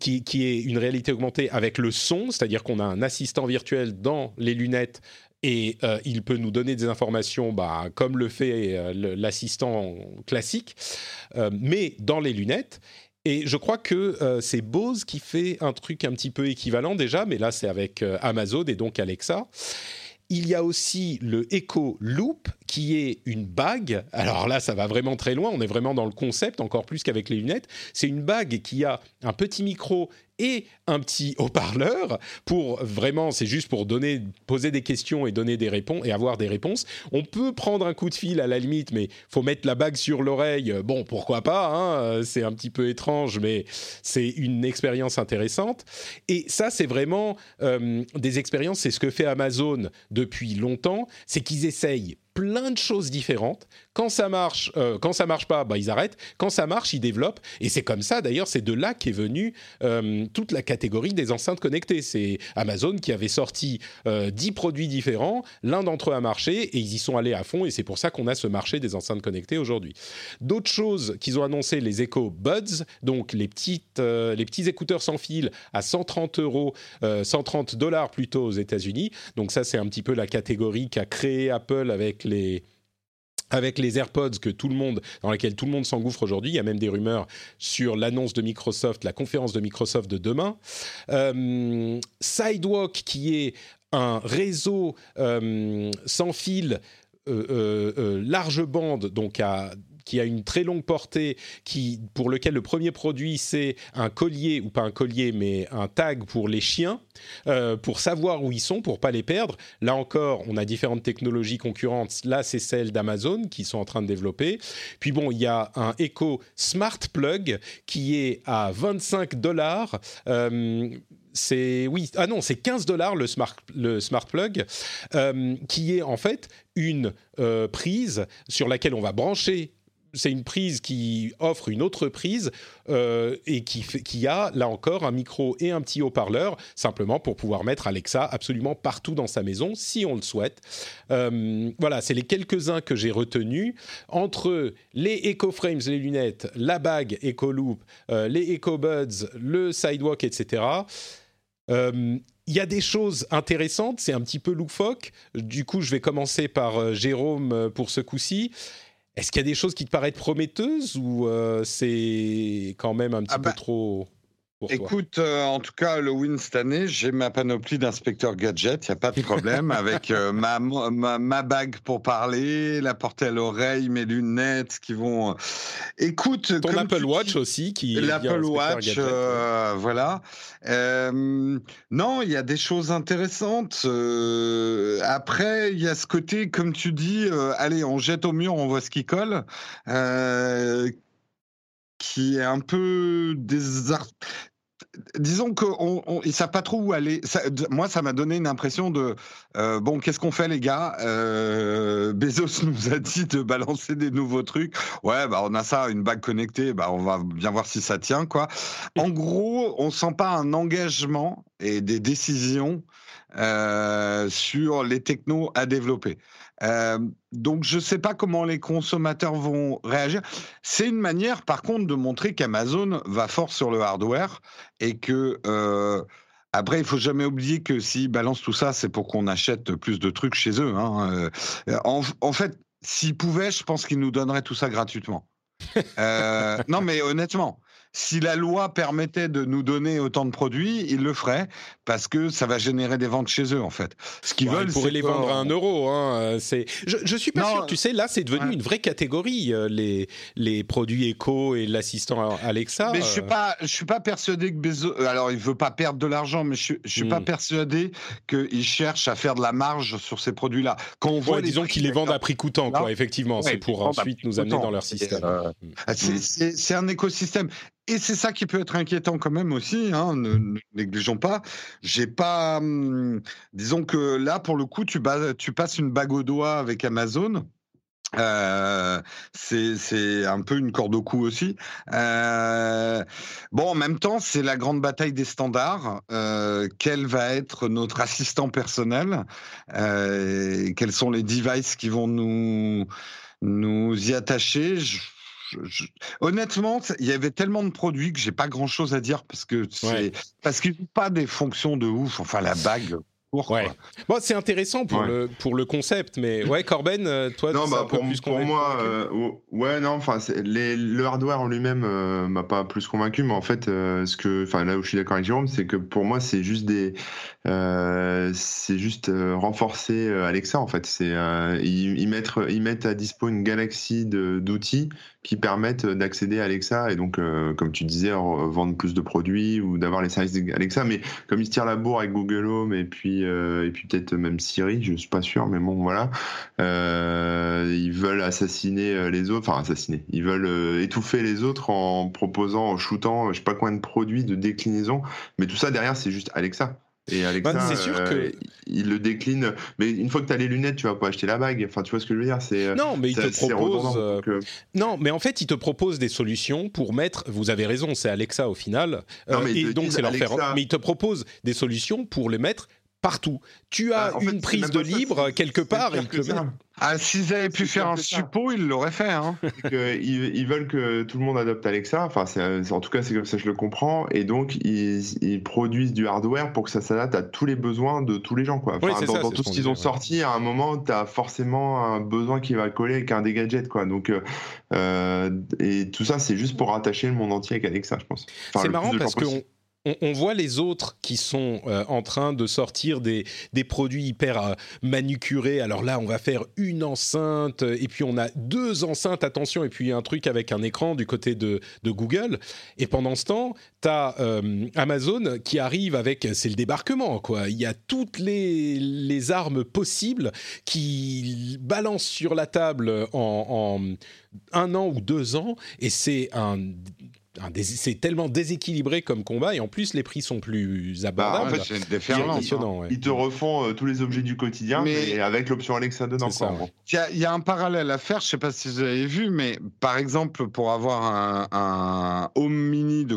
qui, qui, est une réalité augmentée avec le son, c'est-à-dire qu'on a un assistant virtuel dans les lunettes et euh, il peut nous donner des informations bah, comme le fait euh, l'assistant classique, euh, mais dans les lunettes. Et je crois que c'est Bose qui fait un truc un petit peu équivalent déjà, mais là c'est avec Amazon et donc Alexa. Il y a aussi le Echo Loop, qui est une bague. Alors là, ça va vraiment très loin. On est vraiment dans le concept, encore plus qu'avec les lunettes. C'est une bague qui a un petit micro et un petit haut-parleur pour vraiment, c'est juste pour donner, poser des questions et donner des réponses et avoir des réponses. On peut prendre un coup de fil à la limite, mais faut mettre la bague sur l'oreille. Bon, pourquoi pas hein, C'est un petit peu étrange, mais c'est une expérience intéressante. Et ça, c'est vraiment euh, des expériences. C'est ce que fait Amazon depuis longtemps, c'est qu'ils essayent plein de choses différentes. Quand ça marche, euh, quand ça marche pas, bah, ils arrêtent. Quand ça marche, ils développent. Et c'est comme ça, d'ailleurs, c'est de là qu'est venue euh, toute la catégorie des enceintes connectées. C'est Amazon qui avait sorti euh, 10 produits différents. L'un d'entre eux a marché et ils y sont allés à fond. Et c'est pour ça qu'on a ce marché des enceintes connectées aujourd'hui. D'autres choses qu'ils ont annoncé, les Echo Buds, donc les, petites, euh, les petits écouteurs sans fil à 130 euros, 130 dollars plutôt aux États-Unis. Donc ça, c'est un petit peu la catégorie qu'a créé Apple avec les avec les AirPods que tout le monde, dans lesquels tout le monde s'engouffre aujourd'hui. Il y a même des rumeurs sur l'annonce de Microsoft, la conférence de Microsoft de demain. Euh, Sidewalk, qui est un réseau euh, sans fil euh, large bande, donc à qui a une très longue portée, qui, pour lequel le premier produit c'est un collier, ou pas un collier, mais un tag pour les chiens, euh, pour savoir où ils sont, pour pas les perdre. Là encore, on a différentes technologies concurrentes. Là, c'est celle d'Amazon qui sont en train de développer. Puis bon, il y a un Echo Smart Plug qui est à 25 dollars. Euh, c'est oui ah non c'est 15 dollars le smart le smart plug euh, qui est en fait une prise sur laquelle on va brancher c'est une prise qui offre une autre prise euh, et qui, a là encore un micro et un petit haut-parleur, simplement pour pouvoir mettre Alexa absolument partout dans sa maison si on le souhaite. Euh, voilà, c'est les quelques-uns que j'ai retenus. Entre les Echo Frames, les lunettes, la bague Echo Loop, euh, les Echo Buds, le Sidewalk, etc. Il y a des choses intéressantes, c'est un petit peu loufoque. Du coup, je vais commencer par Jérôme pour ce coup-ci. Est-ce qu'il y a des choses qui te paraissent prometteuses ou euh, c'est quand même un petit ah peu bah, Écoute, euh, en tout cas, Halloween cette année, j'ai ma panoplie d'inspecteurs gadget, il n'y a pas de problème, <laughs> avec euh, ma, ma, bague pour parler, la portée à l'oreille, mes lunettes qui vont... Euh, écoute... Ton Apple Watch aussi, qui L'Apple Watch, voilà. non, il y a des choses intéressantes. après, il y a ce côté, comme tu dis, allez, on jette au mur, on voit ce qui colle qui est un peu désart disons qu'ils ne savent pas trop où aller. moi, ça m'a donné une impression de euh, bon, qu'est-ce qu'on fait, les gars? Euh, Bezos <laughs> nous a dit de balancer des nouveaux trucs. Ouais, bah on a ça, une bague connectée. Bah on va bien voir si ça tient, quoi. En gros, on sent pas un engagement et des décisions euh, sur les technos à développer. Euh, donc je ne sais pas comment les consommateurs vont réagir. C'est une manière, par contre, de montrer qu'Amazon va fort sur le hardware et que euh, après, il faut jamais oublier que s'ils balancent tout ça, c'est pour qu'on achète plus de trucs chez eux. Hein. En, en, fait, s'ils pouvaient, je pense qu'ils nous donneraient tout ça gratuitement. non, mais honnêtement, si la loi permettait de nous donner autant de produits, ils le feraient parce que ça va générer des ventes chez eux en fait. Ce qu'ils veulent, ils pourraient les vendre à un euro. Hein. C'est, je, je suis pas sûr. Tu sais, là, c'est devenu une vraie catégorie euh, les les produits éco et l'assistant Alexa. Mais je suis euh. pas, je suis pas persuadé que Bezos. Euh, alors, il veut pas perdre de l'argent, mais je, je suis pas hmm. persuadé qu'il cherche à faire de la marge sur ces produits-là. Quand on voit, disons qu'ils les vendent à prix coûtant, quoi. Effectivement, c'est pour ensuite nous amener dans leur système. c'est un écosystème. Et c'est ça qui peut être inquiétant quand même aussi, hein, ne, négligeons pas. J'ai pas, hum, disons que là pour le coup, tu, passes une bague au doigt avec Amazon. Euh, c'est un peu une corde au cou aussi. Euh, bon, en même temps, c'est la grande bataille des standards. Euh, quel va être notre assistant personnel Quels sont les devices qui vont nous nous y attacher honnêtement, il y avait tellement de produits que j'ai pas grand chose à dire parce que c'est parce qu'ils n'ont pas des fonctions de ouf. Enfin, la bague. Ouais. Bon, c'est intéressant pour le pour le concept, mais ouais, Corben, euh, toi, non, bah, pour, pour moi, euh, ouais, non, enfin, le hardware en lui-même euh, m'a pas plus convaincu, mais en fait, ce que, enfin, là où je suis d'accord avec Jérôme, c'est que pour moi, c'est juste des, c'est juste renforcer Alexa, en fait, c'est ils, ils, mettent ils mettent à dispo une galaxie d'outils qui permettent d'accéder à Alexa et donc, euh, comme tu disais, vendre plus de produits ou d'avoir les services d'Alexa. Mais comme ils se tirent la bourre avec Google Home et puis, euh, et puis peut-être même Siri, je suis pas sûr, mais bon, voilà. Euh, ils veulent assassiner les autres, enfin assassiner. Ils veulent étouffer les autres en proposant, en shootant, je sais pas combien de produits de déclinaison. Mais tout ça derrière, c'est juste Alexa. Et Alexa, bah, c'est sûr que... il le décline. Mais une fois que tu as les lunettes, tu vas pas acheter la bague. Enfin, tu vois ce que je veux dire C'est euh, non, mais il te propose. Euh, non, mais en fait, il te propose des solutions pour mettre. Vous avez raison, c'est Alexa au final. Non, mais et donc c'est leur faire. Mais il te propose des solutions pour les mettre partout. Tu as en fait, une prise de ça, libre quelque part. et. Ah, s'ils avaient pu faire un suppo, ils l'auraient fait. Hein. Que ils, ils veulent que tout le monde adopte Alexa. Enfin, c'est- en tout cas, c'est comme ça que je le comprends. Et donc, ils, ils produisent du hardware pour que ça s'adapte à tous les besoins de tous les gens. Quoi. Enfin, c'est dans ça, dans c'est tout ce qu'ils ont ouais. sorti, à un moment, tu as forcément un besoin qui va coller avec un des gadgets. Quoi. Donc, euh, euh, et tout ça, c'est juste pour rattacher le monde entier avec Alexa, je pense. Enfin, c'est marrant parce qu'on. On, voit les autres qui sont euh, en train de sortir des, des produits hyper euh, manucurés. Alors là, on va faire une enceinte, euh, et puis on a deux enceintes, attention, et puis un truc avec un écran du côté de, Google. Et pendant ce temps, tu as Amazon qui arrive avec, c'est le débarquement, quoi. Il y a toutes les, les armes possibles qui balancent sur la table en, en un an ou deux ans, et c'est un c'est tellement déséquilibré comme combat et en plus les prix sont plus Bah, abordables. en fait, c'est une c'est déferlante. hein. impressionnant. ouais. Ils te refont euh, tous les objets du quotidien, Mais- mais, avec l'option Alexa dedans. Ouais. Y, il y a un parallèle à faire, je ne sais pas si vous avez vu, mais par exemple, pour avoir un, un home mini de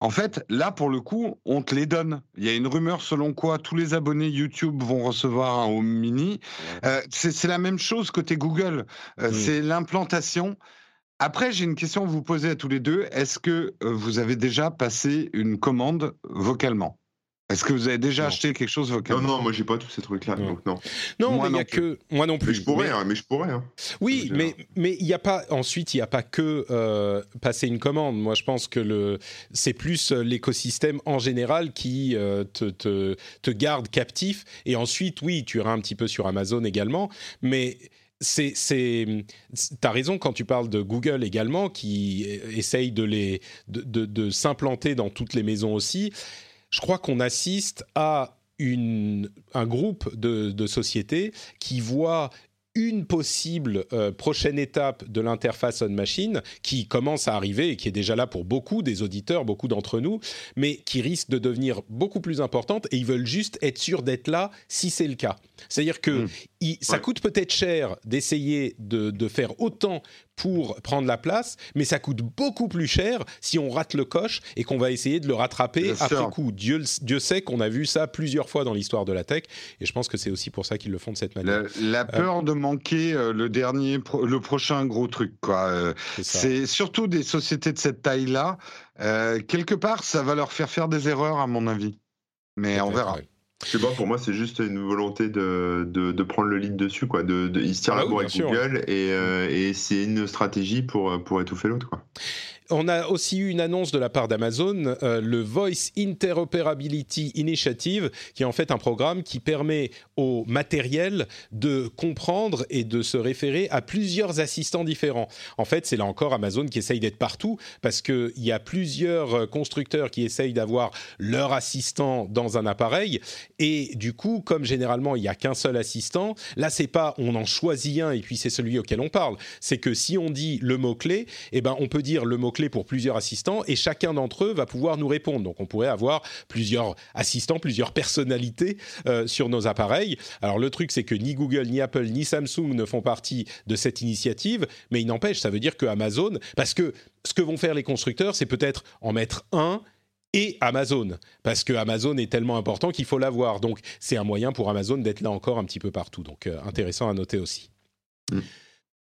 en fait, là, pour le coup, on te les donne. Il y a une rumeur selon quoi tous les abonnés YouTube vont recevoir un Home Mini. Euh, c'est la même chose côté Google. Euh. C'est l'implantation. Après, j'ai une question à vous poser à tous les deux. Est-ce que euh, vous avez déjà passé une commande vocalement? Est-ce que vous avez déjà Non. acheté quelque chose Non, vocalement non, moi j'ai pas tous ces trucs-là, Non. donc non. Non, Moi mais il y non a que moi non Mais plus. je pourrais, Mais- hein, mais je pourrais. hein. Oui, mais mais il n'y a pas ensuite il n'y a pas que euh, passer une commande. Moi, je pense que le c'est plus euh, l'écosystème en général qui euh, te, te te garde captif. Et ensuite, oui, tu iras un petit peu sur Amazon également, mais c'est c'est t'as raison quand tu parles de Google également qui essaye de les de, de, de s'implanter dans toutes les maisons aussi. Je crois qu'on assiste à une, un groupe de, de sociétés qui voit une possible euh, prochaine étape de l'interface on-machine qui commence à arriver et qui est déjà là pour beaucoup des auditeurs, beaucoup d'entre nous, mais qui risque de devenir beaucoup plus importante et ils veulent juste être sûrs d'être là si c'est le cas. C'est-à-dire que Mm. il- ça coûte peut-être cher d'essayer de, de faire autant pour prendre la place, mais ça coûte beaucoup plus cher si on rate le coche et qu'on va essayer de le rattraper Bien après sûr. coup. Dieu, Dieu sait qu'on a vu ça plusieurs fois dans l'histoire de la tech et je pense que c'est aussi pour ça qu'ils le font de cette manière. La, la peur de manquer euh, le dernier, le prochain gros truc, quoi. Euh, C'est surtout des sociétés de cette taille-là. euh, quelque part, ça va leur faire faire des erreurs, à mon avis. Mais on verra. ouais. Je sais pas, pour moi, c'est juste une volonté de, de, de prendre le lead dessus, quoi. De, de, ils se tirent Ah la oui, bourre avec sûr. Google et, euh, et c'est une stratégie pour, pour étouffer l'autre, quoi. On a aussi eu une annonce de la part d'Amazon, euh, le Voice Interoperability Initiative, qui est en fait un programme qui permet au matériel de comprendre et de se référer à plusieurs assistants différents. En fait, c'est là encore Amazon qui essaye d'être partout parce qu'il y a plusieurs euh, constructeurs qui essayent d'avoir leur assistant dans un appareil. Et du coup, comme généralement il n'y a qu'un seul assistant, là, c'est pas on en choisit un et puis c'est celui auquel on parle. C'est que si on dit le mot-clé, eh ben, on peut dire le mot-clé pour plusieurs assistants et chacun d'entre eux va pouvoir nous répondre. Donc, on pourrait avoir plusieurs assistants, plusieurs personnalités euh, sur nos appareils. Alors, le truc, c'est que ni Google, ni Apple, ni Samsung ne font partie de cette initiative, mais il n'empêche, ça veut dire que Amazon, parce que ce que vont faire les constructeurs, c'est peut-être en mettre un et Amazon, parce que Amazon est tellement important qu'il faut l'avoir. Donc, c'est un moyen pour Amazon d'être là encore un petit peu partout. Donc, euh, intéressant à noter aussi. Mm.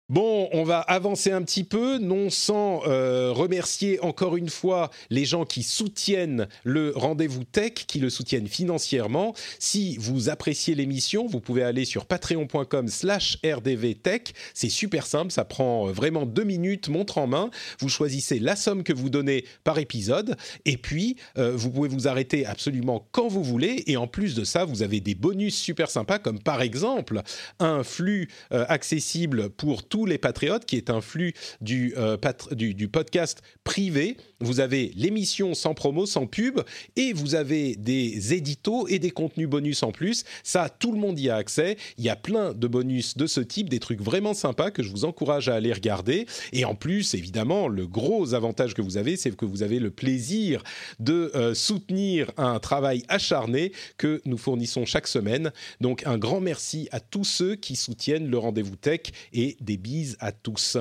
Bon, on va avancer un petit peu, non sans euh, remercier encore une fois les gens qui soutiennent le rendez-vous tech, qui le soutiennent financièrement. Si vous appréciez l'émission, vous pouvez aller sur patreon.com slash rdvtech. C'est super simple, ça prend euh, vraiment deux minutes, montre en main. Vous choisissez la somme que vous donnez par épisode et puis euh, vous pouvez vous arrêter absolument quand vous voulez. Et en plus de ça, vous avez des bonus super sympas comme par exemple un flux accessible pour tous les patriotes, qui est un flux euh, du, du, podcast privé. Vous avez l'émission sans promo, sans pub, et vous avez des éditos et des contenus bonus en plus. Ça, tout le monde y a accès. Il y a plein de bonus de ce type, des trucs vraiment sympas que je vous encourage à aller regarder. Et en plus, évidemment, le gros avantage que vous avez, c'est que vous avez le plaisir de euh, soutenir un travail acharné que nous fournissons chaque semaine. Donc, un grand merci à tous ceux qui soutiennent le rendez-vous tech et des bises à tous.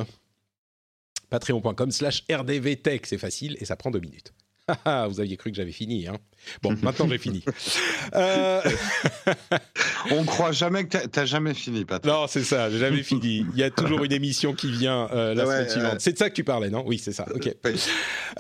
Patreon.com slash rdvtech, c'est facile et ça prend deux minutes. <laughs> Vous aviez cru que j'avais fini, hein Bon, maintenant j'ai fini. <laughs> Euh... On croit jamais que t'as jamais fini, Patrick. Non, c'est ça, j'ai jamais fini. Il y a toujours une émission qui vient euh, la semaine suivante. C'est de ça que tu parlais, non? Oui, c'est ça. Ok.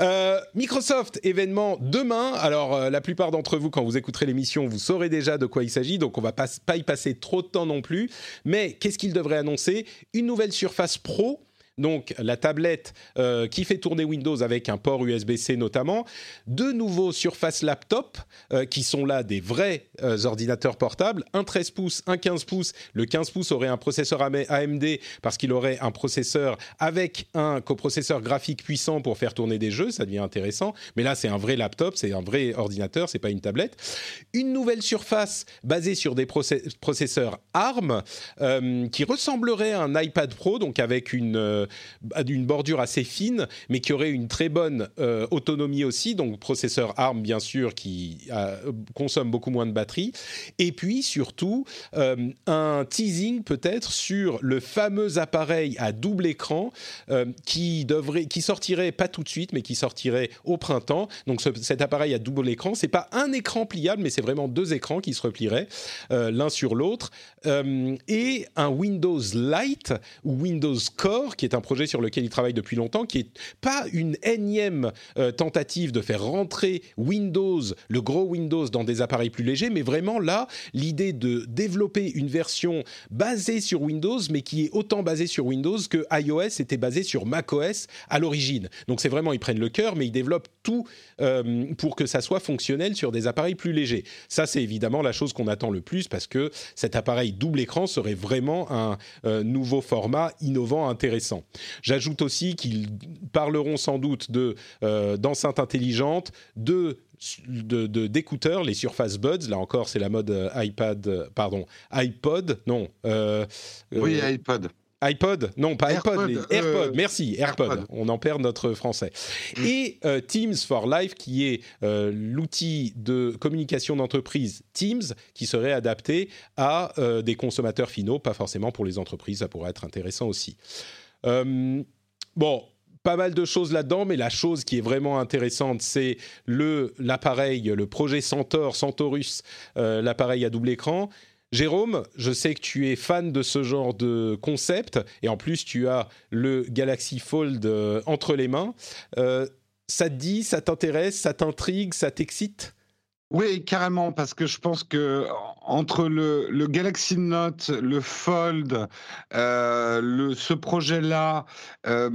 Euh, Microsoft événement demain. Alors, euh, la plupart d'entre vous, quand vous écouterez l'émission, vous saurez déjà de quoi il s'agit, donc on va pas, pas y passer trop de temps non plus. Mais qu'est-ce qu'il devrait annoncer? Une nouvelle Surface Pro donc la tablette euh, qui fait tourner Windows avec un port USB-C notamment, deux nouveaux Surface Laptop euh, qui sont là des vrais euh, ordinateurs portables, un 13 pouces, un 15 pouces. Le 15 pouces aurait un processeur AMD parce qu'il aurait un processeur avec un coprocesseur graphique puissant pour faire tourner des jeux, ça devient intéressant. Mais là c'est un vrai laptop, c'est un vrai ordinateur, c'est pas une tablette. Une nouvelle Surface basée sur des processeurs ARM qui ressemblerait à un iPad Pro, donc avec une euh, d'une bordure assez fine, mais qui aurait une très bonne euh, autonomie aussi, donc processeur ARM bien sûr qui euh, consomme beaucoup moins de batterie, et puis surtout un teasing peut-être sur le fameux appareil à double écran qui devrait, qui sortirait pas tout de suite, mais qui sortirait au printemps. Donc cet appareil à double écran, c'est pas un écran pliable, mais c'est vraiment deux écrans qui se replieraient l'un sur l'autre, et un Windows Lite ou Windows Core qui est un projet sur lequel il travaille depuis longtemps, qui est pas une énième euh, tentative de faire rentrer Windows, le gros Windows, dans des appareils plus légers, mais vraiment là, l'idée de développer une version basée sur Windows, mais qui est autant basée sur Windows que iOS était basé sur macOS à l'origine. Donc c'est vraiment, ils prennent le cœur, mais ils développent tout euh, pour que ça soit fonctionnel sur des appareils plus légers. Ça, c'est évidemment la chose qu'on attend le plus parce que cet appareil double écran serait vraiment un euh, nouveau format innovant, intéressant. J'ajoute aussi qu'ils parleront sans doute de euh, d'enceintes intelligentes, de d'écouteurs, les Surface Buds. Là encore, c'est la mode iPad, pardon, iPod, non. oui, iPod iPod, non pas iPod, AirPod, merci, AirPod. On en perd notre français. Mm. Et Teams for Life, qui est l'outil de communication d'entreprise Teams, qui serait adapté à des consommateurs finaux, pas forcément pour les entreprises, ça pourrait être intéressant aussi. Euh, bon, pas mal de choses là-dedans, mais la chose qui est vraiment intéressante, c'est l'appareil, le projet Centaur, Centaurus, euh, l'appareil à double écran. Jérôme, je sais que tu es fan de ce genre de concept, et en plus tu as le Galaxy Fold euh, entre les mains. ça te dit, ça t'intéresse, ça t'intrigue, ça t'excite? Oui, carrément, parce que je pense que entre le, Galaxy Note, le Fold, euh, ce projet-là, euh,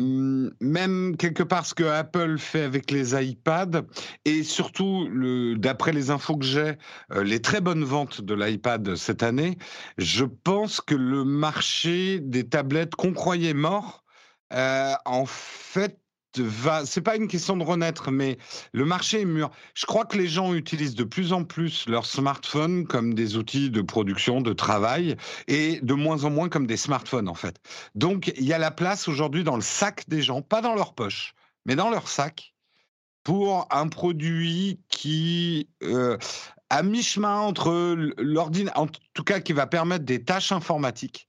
même quelque part ce que Apple fait avec les iPads, et surtout, d'après les infos que j'ai, euh, les très bonnes ventes de l'iPad cette année, je pense que le marché des tablettes qu'on croyait mort, en fait, va. C'est pas une question de renaître, mais le marché est mûr. Je crois que les gens utilisent de plus en plus leur smartphone comme des outils de production, de travail, et de moins en moins comme des smartphones en fait. Donc il y a la place aujourd'hui dans le sac des gens, pas dans leur poche, mais dans leur sac, pour un produit qui euh, à mi-chemin entre l'ordinateur, en tout cas qui va permettre des tâches informatiques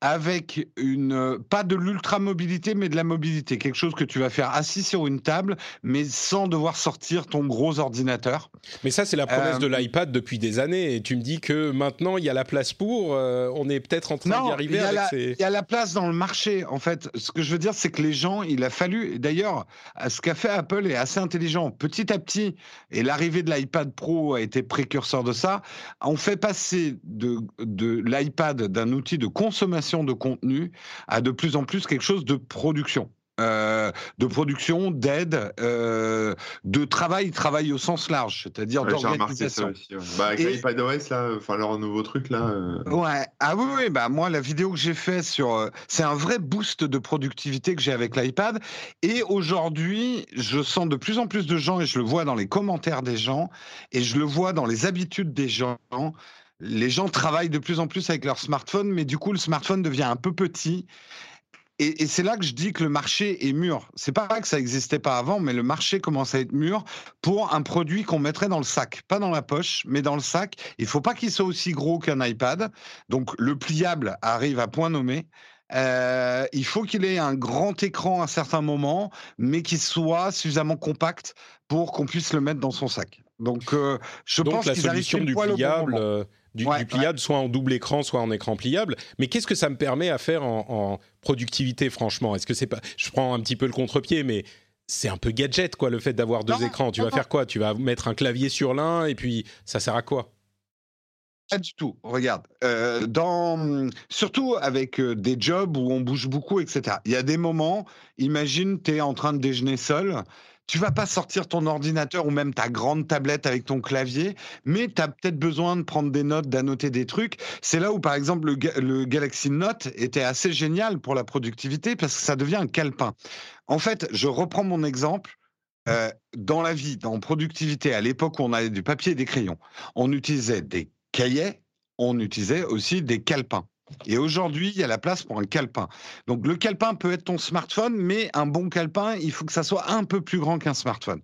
avec une pas de l'ultra mobilité mais de la mobilité, quelque chose que tu vas faire assis sur une table mais sans devoir sortir ton gros ordinateur. Mais ça c'est la promesse de euh, l'iPad depuis des années et tu me dis que maintenant il y a la place pour, euh, on est peut-être en train d'y arriver avec la, Il y a la place dans le marché en fait. Ce que je veux dire c'est que les gens, il a fallu d'ailleurs ce qu'a fait Apple est assez intelligent. Petit à petit et l'arrivée de l'iPad Pro a été précurseur de ça, on fait passer de, de l'iPad d'un outil de consommation de contenu à de plus en plus quelque chose de production. Euh, de production, d'aide, euh, de travail, travail au sens large, c'est-à-dire d'organisation. Bah, avec l'iPadOS, là, enfin leur nouveau truc là. Euh. Ouais, ah oui, oui, bah moi la vidéo que j'ai fait sur, c'est un vrai boost de productivité que j'ai avec l'iPad. Et aujourd'hui, je sens de plus en plus de gens et je le vois dans les commentaires des gens et je le vois dans les habitudes des gens les gens travaillent de plus en plus avec leur smartphone, mais du coup, le smartphone devient un peu petit. Et, c'est là que je dis que le marché est mûr. C'est pas que ça n'existait pas avant, mais le marché commence à être mûr pour un produit qu'on mettrait dans le sac, pas dans la poche, mais dans le sac. Il faut pas qu'il soit aussi gros qu'un iPad. Donc le pliable arrive à point nommé. Euh, il faut qu'il ait un grand écran à certains moments, mais qu'il soit suffisamment compact pour qu'on puisse le mettre dans son sac. Donc, euh, je Donc pense la solution du pliable, euh, du, pliable, soit en double écran, soit en écran pliable. Mais qu'est-ce que ça me permet à faire en, productivité, franchement? Est-ce que c'est pas Je prends un petit peu le contre-pied, mais c'est un peu gadget, quoi, le fait d'avoir deux écrans. Tu vas faire quoi? Tu vas mettre un clavier sur l'un et puis ça sert à quoi? Pas du tout. Regarde, euh, dans, surtout avec des jobs où on bouge beaucoup, etc. Il y a des moments, imagine, tu es en train de déjeuner seul, tu vas pas sortir ton ordinateur ou même ta grande tablette avec ton clavier, mais tu as peut-être besoin de prendre des notes, d'annoter des trucs. C'est là où, par exemple, le, Galaxy Note était assez génial pour la productivité parce que ça devient un calepin. En fait, je reprends mon exemple. Euh, dans la vie, dans productivité, à l'époque où on avait du papier et des crayons, on utilisait des cahiers, on utilisait aussi des calepins. Et aujourd'hui, il y a la place pour un calepin. Donc le calepin peut être ton smartphone, mais un bon calepin, il faut que ça soit un peu plus grand qu'un smartphone.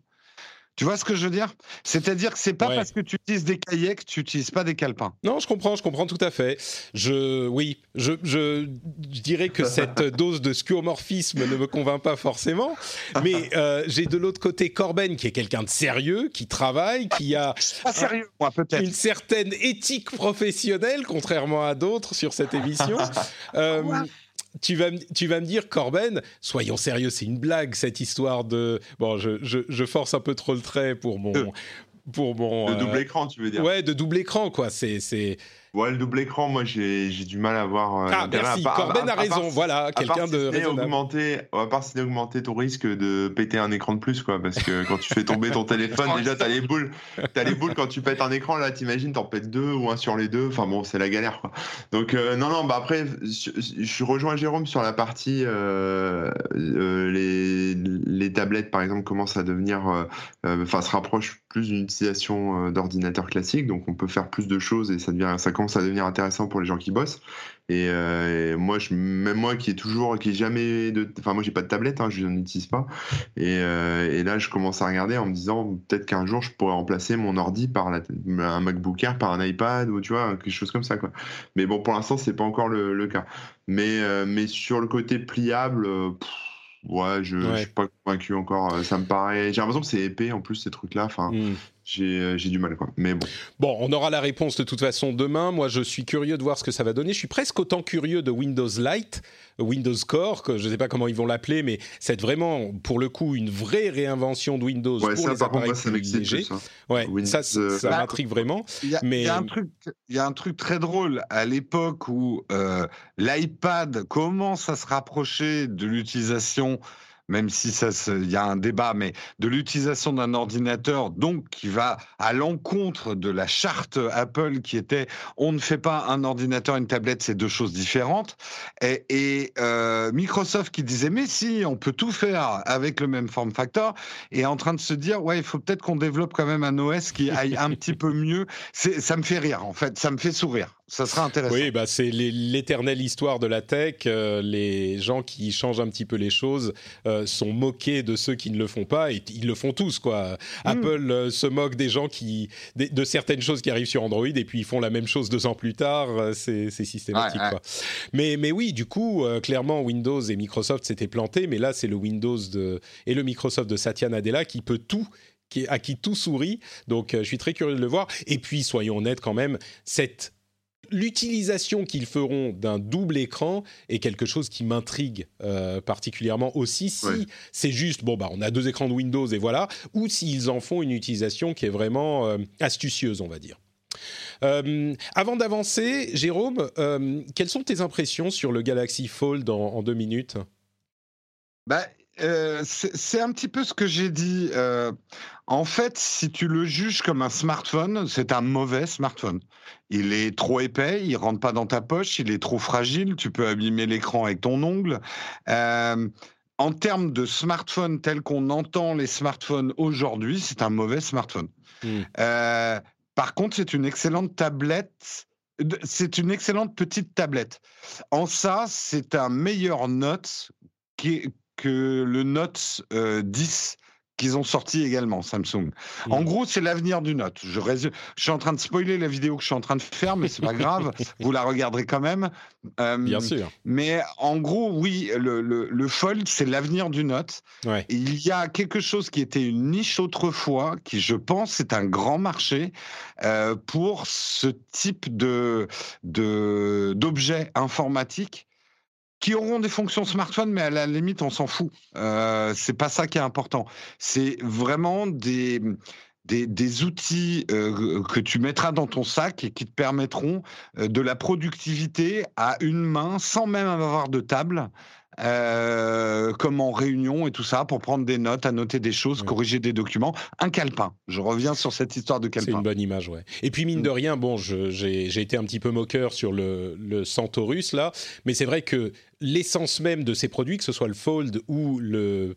Tu vois ce que je veux dire? C'est-à-dire que c'est pas parce que tu utilises des cahiers que tu n'utilises pas des calepins. Non, je comprends, je comprends tout à fait. Je, oui, je, je, dirais que cette <laughs> dose de skeuomorphisme ne me convainc pas forcément, mais euh, j'ai de l'autre côté Corben qui est quelqu'un de sérieux, qui travaille, qui a pas sérieux, moi, peut-être. une certaine éthique professionnelle, contrairement à d'autres sur cette émission. <laughs> Euh, tu vas, tu vas me dire, Corben, soyons sérieux, c'est une blague cette histoire de. Bon, je, je, force un peu trop le trait pour mon. Pour mon de double euh, écran, tu veux dire Ouais, de double écran, quoi. C'est Ouais, le double écran, moi j'ai du mal à voir. Euh, ah, merci, Corben a raison, voilà, quelqu'un de. Augmenter, à part si augmenter ton risque de péter un écran de plus, quoi, parce que quand tu fais tomber ton téléphone, <laughs> déjà t'as les boules, t'as les boules quand tu pètes un écran, là t'imagines t'en pètes deux ou un sur les deux, enfin bon, c'est la galère, quoi. Donc euh, non, non, bah après, je, rejoins Jérôme sur la partie, euh, euh, les, les tablettes par exemple commencent à devenir, enfin se rapprochent plus d'une utilisation d'ordinateur classique, donc on peut faire plus de choses et ça devient, ça commence à devenir intéressant pour les gens qui bossent. Et, euh, moi, je, même moi qui est toujours, qui est jamais de, enfin moi j'ai pas de tablette, hein, je n'en utilise pas. Et, euh, et, là, je commence à regarder en me disant peut-être qu'un jour je pourrais remplacer mon ordi par la, un MacBook Air, par un iPad ou tu vois quelque chose comme ça quoi. Mais bon, pour l'instant, c'est pas encore le, cas. Mais euh, mais sur le côté pliable. Ouais, je, ne suis pas convaincu encore. Ça me paraît. J'ai l'impression que c'est épais en plus ces trucs-là. Enfin, hmm. Euh, j'ai du mal quoi. Mais bon. Bon, on aura la réponse de toute façon demain. Moi, je suis curieux de voir ce que ça va donner. Je suis presque autant curieux de Windows Lite, Windows Core, que je ne sais pas comment ils vont l'appeler, mais c'est vraiment pour le coup une vraie réinvention de Windows pour les appareils plus légers. Hein. Ouais, ça, ça, euh, m'intrigue vraiment. Il y, a, mais... il y, a un truc, il y a un truc très drôle à l'époque où euh, l'iPad commence à se rapprocher de l'utilisation même si il y a un débat, mais de l'utilisation d'un ordinateur, donc qui va à l'encontre de la charte Apple qui était on ne fait pas un ordinateur, une tablette, c'est deux choses différentes. Et, euh, Microsoft qui disait mais si, on peut tout faire avec le même form factor, est en train de se dire ouais, il faut peut-être qu'on développe quand même un OS qui aille un petit peu mieux. Ça me fait rire en fait, ça me fait sourire. Ça sera intéressant. Oui, bah c'est l'éternelle histoire de la tech. Euh, les gens qui changent un petit peu les choses euh, sont moqués de ceux qui ne le font pas et ils le font tous quoi. Mm. Apple euh, se moque des gens qui de, certaines choses qui arrivent sur Android et puis ils font la même chose deux ans plus tard. c'est systématique quoi. Mais mais oui, du coup, clairement Windows et Microsoft s'étaient plantés, mais là c'est le Windows de et le Microsoft de Satya Nadella qui peut tout à qui tout sourit. Donc, je suis très curieux de le voir. Et puis, soyons honnêtes quand même, cette l'utilisation qu'ils feront d'un double écran est quelque chose qui m'intrigue euh, particulièrement aussi si c'est juste bon bah on a deux écrans de Windows et voilà ou s'ils en font une utilisation qui est vraiment euh, astucieuse on va dire. Euh, avant d'avancer, Jérôme, quelles sont tes impressions sur le Galaxy Fold en, en deux minutes? Bah, euh, c'est un petit peu ce que j'ai dit. Euh, en fait, si tu le juges comme un smartphone, c'est un mauvais smartphone. Il est trop épais, il rentre pas dans ta poche, il est trop fragile, tu peux abîmer l'écran avec ton ongle. Euh, en termes de smartphone tel qu'on entend les smartphones aujourd'hui, c'est un mauvais smartphone. Hmm. par contre, c'est une excellente tablette. C'est une excellente petite tablette. En ça, c'est un meilleur Note qui, que le Note 10 qu'ils ont sorti également, Samsung. En mmh. gros, c'est l'avenir du Note. Je, je, suis en train de spoiler la vidéo que je suis en train de faire, mais c'est pas grave. <laughs> Vous la regarderez quand même. Bien sûr. Mais en gros, oui, le, le, Fold, c'est l'avenir du Note. Il y a quelque chose qui était une niche autrefois, qui, je pense, est un grand marché euh, pour ce type de d'objets informatiques qui auront des fonctions smartphone, mais à la limite, on s'en fout. Euh, c'est pas ça qui est important. C'est vraiment des, des, outils euh, que tu mettras dans ton sac et qui te permettront euh, de la productivité à une main sans même avoir de table. Euh, comme en réunion et tout ça, pour prendre des notes, annoter des choses, corriger des documents. Un calepin. Je reviens sur cette histoire de calepin. C'est une bonne image, ouais. Et puis, mine de mm. rien, bon, j'ai été un petit peu moqueur sur le, le Centaurus, là, mais c'est vrai que l'essence même de ces produits, que ce soit le Fold ou le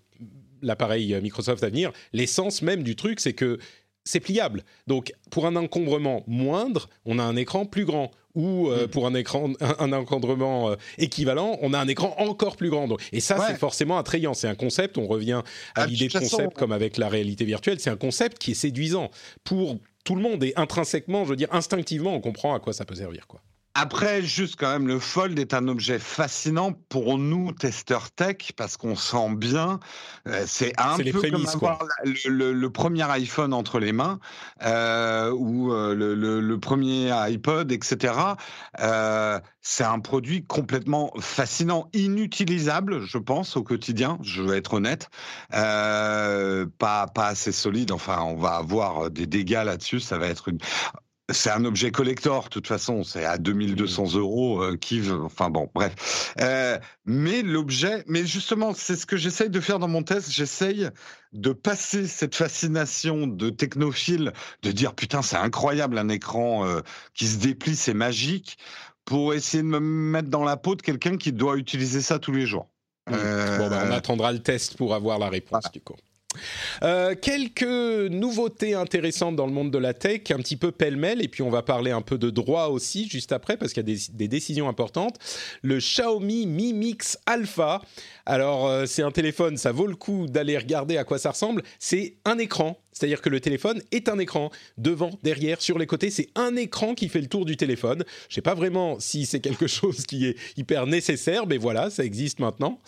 l'appareil Microsoft à venir, l'essence même du truc, c'est que c'est pliable. Donc, pour un encombrement moindre, on a un écran plus grand. Ou euh, mm. pour un écran, un, encombrement euh, équivalent, on a un écran encore plus grand. et ça, c'est forcément attrayant. C'est un concept. On revient à ah, l'idée de concept comme avec la réalité virtuelle. C'est un concept qui est séduisant pour tout le monde et intrinsèquement, je veux dire instinctivement, on comprend à quoi ça peut servir, quoi. Après, juste quand même, le Fold est un objet fascinant pour nous, testeurs tech, parce qu'on sent bien, euh, c'est un peu comme avoir le, premier iPhone entre les mains, euh, ou euh, le, premier iPod, etc. c'est un produit complètement fascinant, inutilisable, je pense, au quotidien, je veux être honnête. pas, pas assez solide, enfin, on va avoir des dégâts là-dessus, ça va être une c'est un objet collector, de toute façon, c'est à 2200 euros euh, qui, enfin bon, bref. Euh, mais l'objet, mais justement, c'est ce que j'essaye de faire dans mon test. J'essaye de passer cette fascination de technophile, de dire putain, c'est incroyable un écran euh, qui se déplie, c'est magique, pour essayer de me mettre dans la peau de quelqu'un qui doit utiliser ça tous les jours. Bon, ben, on attendra le test pour avoir la réponse du coup. Euh, quelques nouveautés intéressantes dans le monde de la tech, un petit peu pêle-mêle, et puis on va parler un peu de droit aussi juste après, parce qu'il y a des, décisions importantes. Le Xiaomi Mi Mix Alpha. Alors, euh, c'est un téléphone, ça vaut le coup d'aller regarder à quoi ça ressemble. C'est un écran c'est-à-dire que le téléphone est un écran. Devant, derrière, sur les côtés, c'est un écran qui fait le tour du téléphone. Je ne sais pas vraiment si c'est quelque <laughs> chose qui est hyper nécessaire, mais voilà, ça existe maintenant.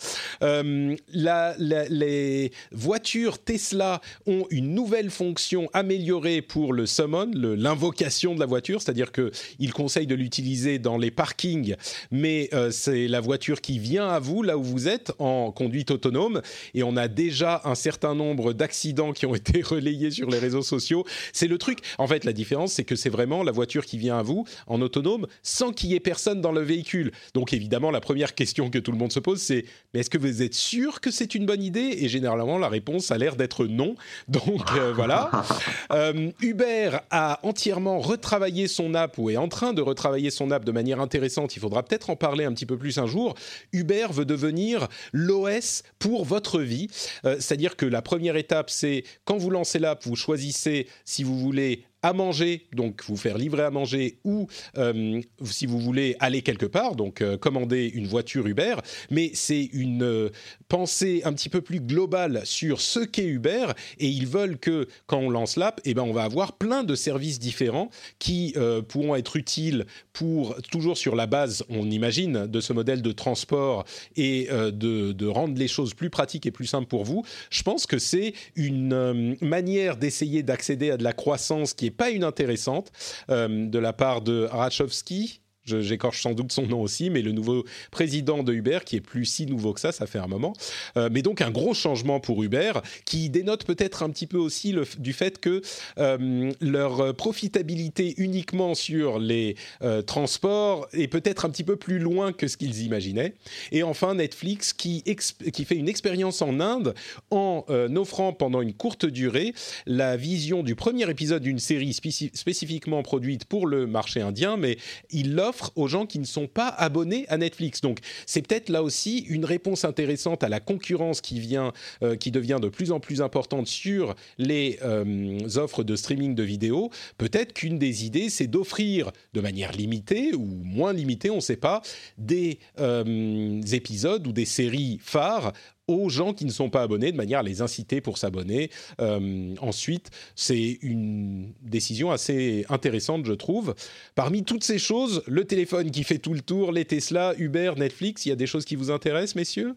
Euh, les voitures Tesla ont une nouvelle fonction améliorée pour le summon, l'invocation de la voiture, c'est-à-dire qu'ils conseillent de l'utiliser dans les parkings, mais euh, c'est la voiture qui vient à vous là où vous êtes en conduite autonome. Et on a déjà un certain nombre d'accidents qui ont <laughs> été relayés sur les réseaux sociaux. C'est le truc. En fait, la différence, c'est que c'est vraiment la voiture qui vient à vous en autonome sans qu'il y ait personne dans le véhicule. Donc évidemment, la première question que tout le monde se pose, c'est mais est-ce que vous êtes sûr que c'est une bonne idée? Et généralement, la réponse a l'air d'être non. Donc euh, voilà. <laughs> Euh, Uber a entièrement retravaillé son app ou est en train de retravailler son app de manière intéressante. Il faudra peut-être en parler un petit peu plus un jour. Uber veut devenir l'OS pour votre vie. Euh, c'est-à-dire que la première étape, c'est quand vous lancez l'app, vous choisissez si vous voulez à manger, donc vous faire livrer à manger, ou euh, si vous voulez aller quelque part, donc euh, commander une voiture Uber. Mais c'est une euh, pensée un petit peu plus globale sur ce qu'est Uber, et ils veulent que quand on lance l'app, eh ben on va avoir plein de services différents qui pourront être utiles pour toujours sur la base, on imagine, de ce modèle de transport et de, de, rendre les choses plus pratiques et plus simples pour vous. Je pense que c'est une manière d'essayer d'accéder à de la croissance qui est pas inintéressante euh, de la part de Rachowski, j'écorche sans doute son nom aussi, mais le nouveau président de Uber, qui est plus si nouveau que ça, ça fait un moment. Euh, mais donc un gros changement pour Uber, qui dénote peut-être un petit peu aussi le, du fait que euh, leur profitabilité uniquement sur les euh, transports est peut-être un petit peu plus loin que ce qu'ils imaginaient. Et enfin Netflix, qui, qui fait une expérience en Inde en offrant pendant une courte durée la vision du premier épisode d'une série spécifiquement produite pour le marché indien, mais il aux gens qui ne sont pas abonnés à Netflix. Donc c'est peut-être là aussi une réponse intéressante à la concurrence qui vient, euh, qui devient de plus en plus importante sur les euh, offres de streaming de vidéos. Peut-être qu'une des idées, c'est d'offrir de manière limitée ou moins limitée, on ne sait pas, des euh, épisodes ou des séries phares aux gens qui ne sont pas abonnés de manière à les inciter pour s'abonner. Euh, ensuite, c'est une décision assez intéressante, je trouve. Parmi toutes ces choses, le téléphone qui fait tout le tour, les Tesla, Uber, Netflix, il y a des choses qui vous intéressent, messieurs?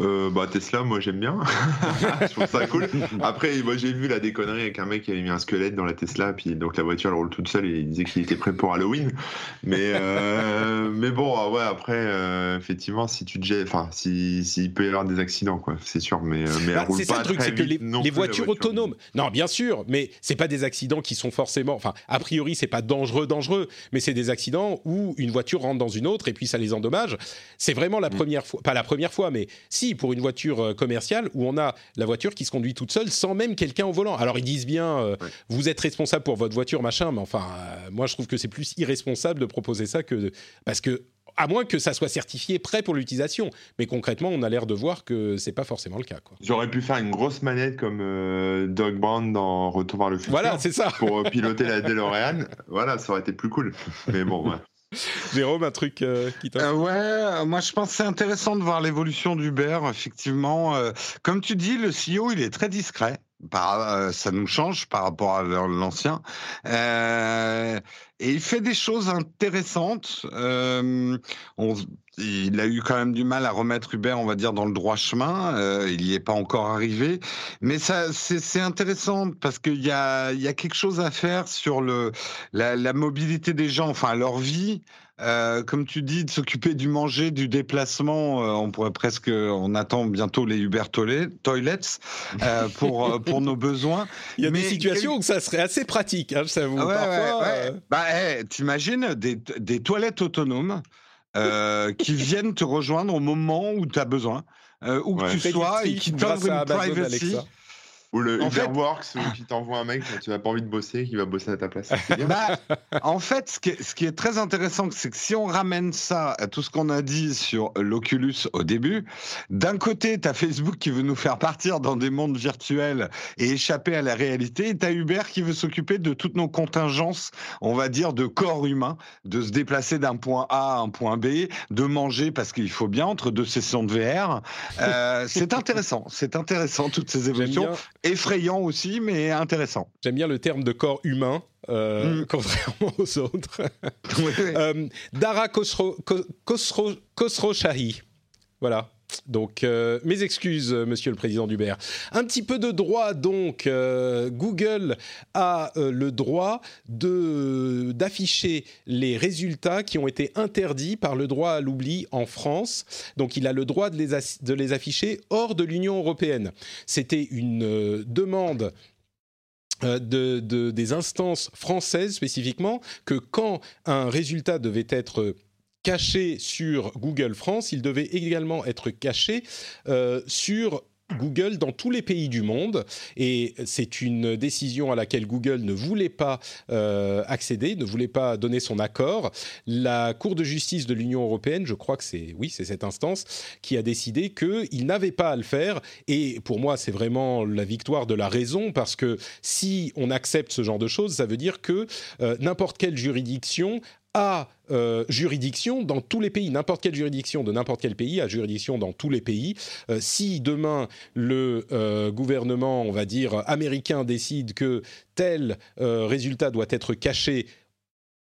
Euh, bah Tesla, moi j'aime bien. <laughs> je trouve ça cool. Après, moi j'ai vu la déconnerie avec un mec qui avait mis un squelette dans la Tesla, puis donc la voiture elle roule toute seule et il disait qu'il était prêt pour Halloween. Mais euh, mais bon, ah ouais après euh, effectivement si tu te enfin si s'il peut y avoir des accidents quoi, c'est sûr. Mais mais bah, c'est ça le truc, c'est que les, les voitures autonomes, non bien sûr, mais c'est pas des accidents qui sont forcément, enfin a priori c'est pas dangereux dangereux, mais c'est des accidents où une voiture rentre dans une autre et puis ça les endommage. C'est vraiment la mm. première fois, pas la première fois, mais si pour une voiture euh, commerciale où on a la voiture qui se conduit toute seule sans même quelqu'un au volant. Alors ils disent bien, euh, vous êtes responsable pour votre voiture, machin, mais enfin, euh, moi je trouve que c'est plus irresponsable de proposer ça que parce que à moins que ça soit certifié prêt pour l'utilisation. Mais concrètement, on a l'air de voir que c'est pas forcément le cas. J'aurais pu faire une grosse manette comme Doug Brown dans Retour vers le futur. Voilà, c'est ça. Pour <laughs> piloter la DeLorean. voilà, ça aurait été plus cool. Mais bon, ouais. Jérôme, un truc euh, qui t'a. Euh, ouais, moi je pense que c'est intéressant de voir l'évolution d'Uber. Effectivement, euh, comme tu dis, le CEO il est très discret. Ça nous change par rapport à l'ancien. et il fait des choses intéressantes. On, il a eu quand même du mal à remettre Uber, on va dire, dans le droit chemin. Euh, il n'y est pas encore arrivé, mais c'est intéressant parce qu'il y a, y a quelque chose à faire sur le la mobilité des gens, enfin leur vie. Euh, comme tu dis, de s'occuper du manger, du déplacement, euh, on pourrait presque, on attend bientôt les Uber toilets euh, pour pour nos besoins. <laughs> Il y a des situations où ça serait assez pratique, hein, ça vous. Ouais, Parfois, ouais, ouais. Bah, hey, t'imagines des, des toilettes autonomes qui <laughs> viennent te rejoindre au moment où tu as besoin, où que tu sois, et qui t'offrent une privacy. Ou le Uberworks qui t'envoie un mec quand tu n'as pas envie de bosser, qui va bosser à ta place. bah, en fait, ce qui, est, ce qui est très intéressant, c'est que si on ramène ça à tout ce qu'on a dit sur l'Oculus au début, d'un côté, tu as Facebook qui veut nous faire partir dans des mondes virtuels et échapper à la réalité, et tu as Uber qui veut s'occuper de toutes nos contingences, on va dire, de corps humain, de se déplacer d'un point A à un point B, de manger parce qu'il faut bien entre deux sessions de VR. Euh, c'est intéressant, c'est intéressant toutes ces évolutions effrayant aussi, mais intéressant. J'aime bien le terme de corps humain. Euh, mm. contrairement <laughs> aux autres. Euh, Dara Khosro, Khosrowshahi. Voilà. Donc, euh, mes excuses, monsieur le président d'Uber. Un petit peu de droit, donc. Google a le droit de, d'afficher les résultats qui ont été interdits par le droit à l'oubli en France. Donc, il a le droit de les, de les afficher hors de l'Union européenne. C'était une demande de, de, des instances françaises spécifiquement que quand un résultat devait être caché sur Google France, il devait également être caché euh, sur Google dans tous les pays du monde et c'est une décision à laquelle Google ne voulait pas euh, accéder, ne voulait pas donner son accord. La Cour de justice de l'Union européenne, je crois que c'est oui, c'est cette instance qui a décidé qu'il n'avait pas à le faire et pour moi c'est vraiment la victoire de la raison parce que si on accepte ce genre de choses, ça veut dire que euh, n'importe quelle juridiction a euh, juridiction dans tous les pays. N'importe quelle juridiction de n'importe quel pays a juridiction dans tous les pays. Euh, si demain le euh, gouvernement, on va dire américain, décide que tel résultat doit être caché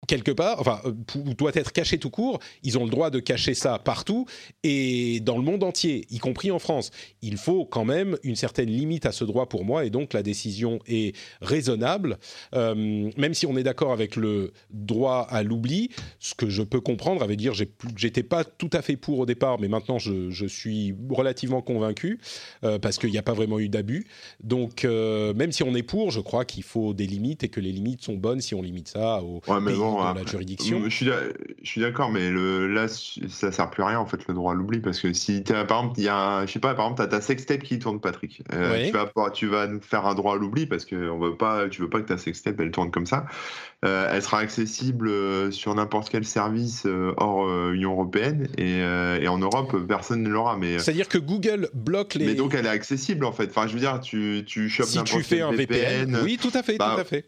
quelque part, enfin, euh, doit être caché tout court. Ils ont le droit de cacher ça partout et dans le monde entier, y compris en France. Il faut quand même une certaine limite à ce droit pour moi et donc la décision est raisonnable, euh, même si on est d'accord avec le droit à l'oubli. Ce que je peux comprendre, avait dire, j'étais pas tout à fait pour au départ, mais maintenant je, suis relativement convaincu euh, parce qu'il n'y a pas vraiment eu d'abus. Donc, même si on est pour, je crois qu'il faut des limites et que les limites sont bonnes si on limite ça au la juridiction. Je suis, je suis d'accord, mais le, là, ça sert plus à rien en fait le droit à l'oubli parce que si as, par exemple, il y a, je sais pas, par exemple, t'as ta sextape qui tourne, Patrick. Euh, tu vas, tu vas nous faire un droit à l'oubli parce que on veut pas, tu veux pas que ta sextape elle tourne comme ça. Euh, elle sera accessible euh, sur n'importe quel service hors Union européenne et, et, en Europe personne ne l'aura. C'est-à-dire que Google bloque les. Mais donc elle est accessible en fait. Enfin, je veux dire, tu tu chopes si tu fais un VPN, Oui, tout à fait, tout bah, à fait.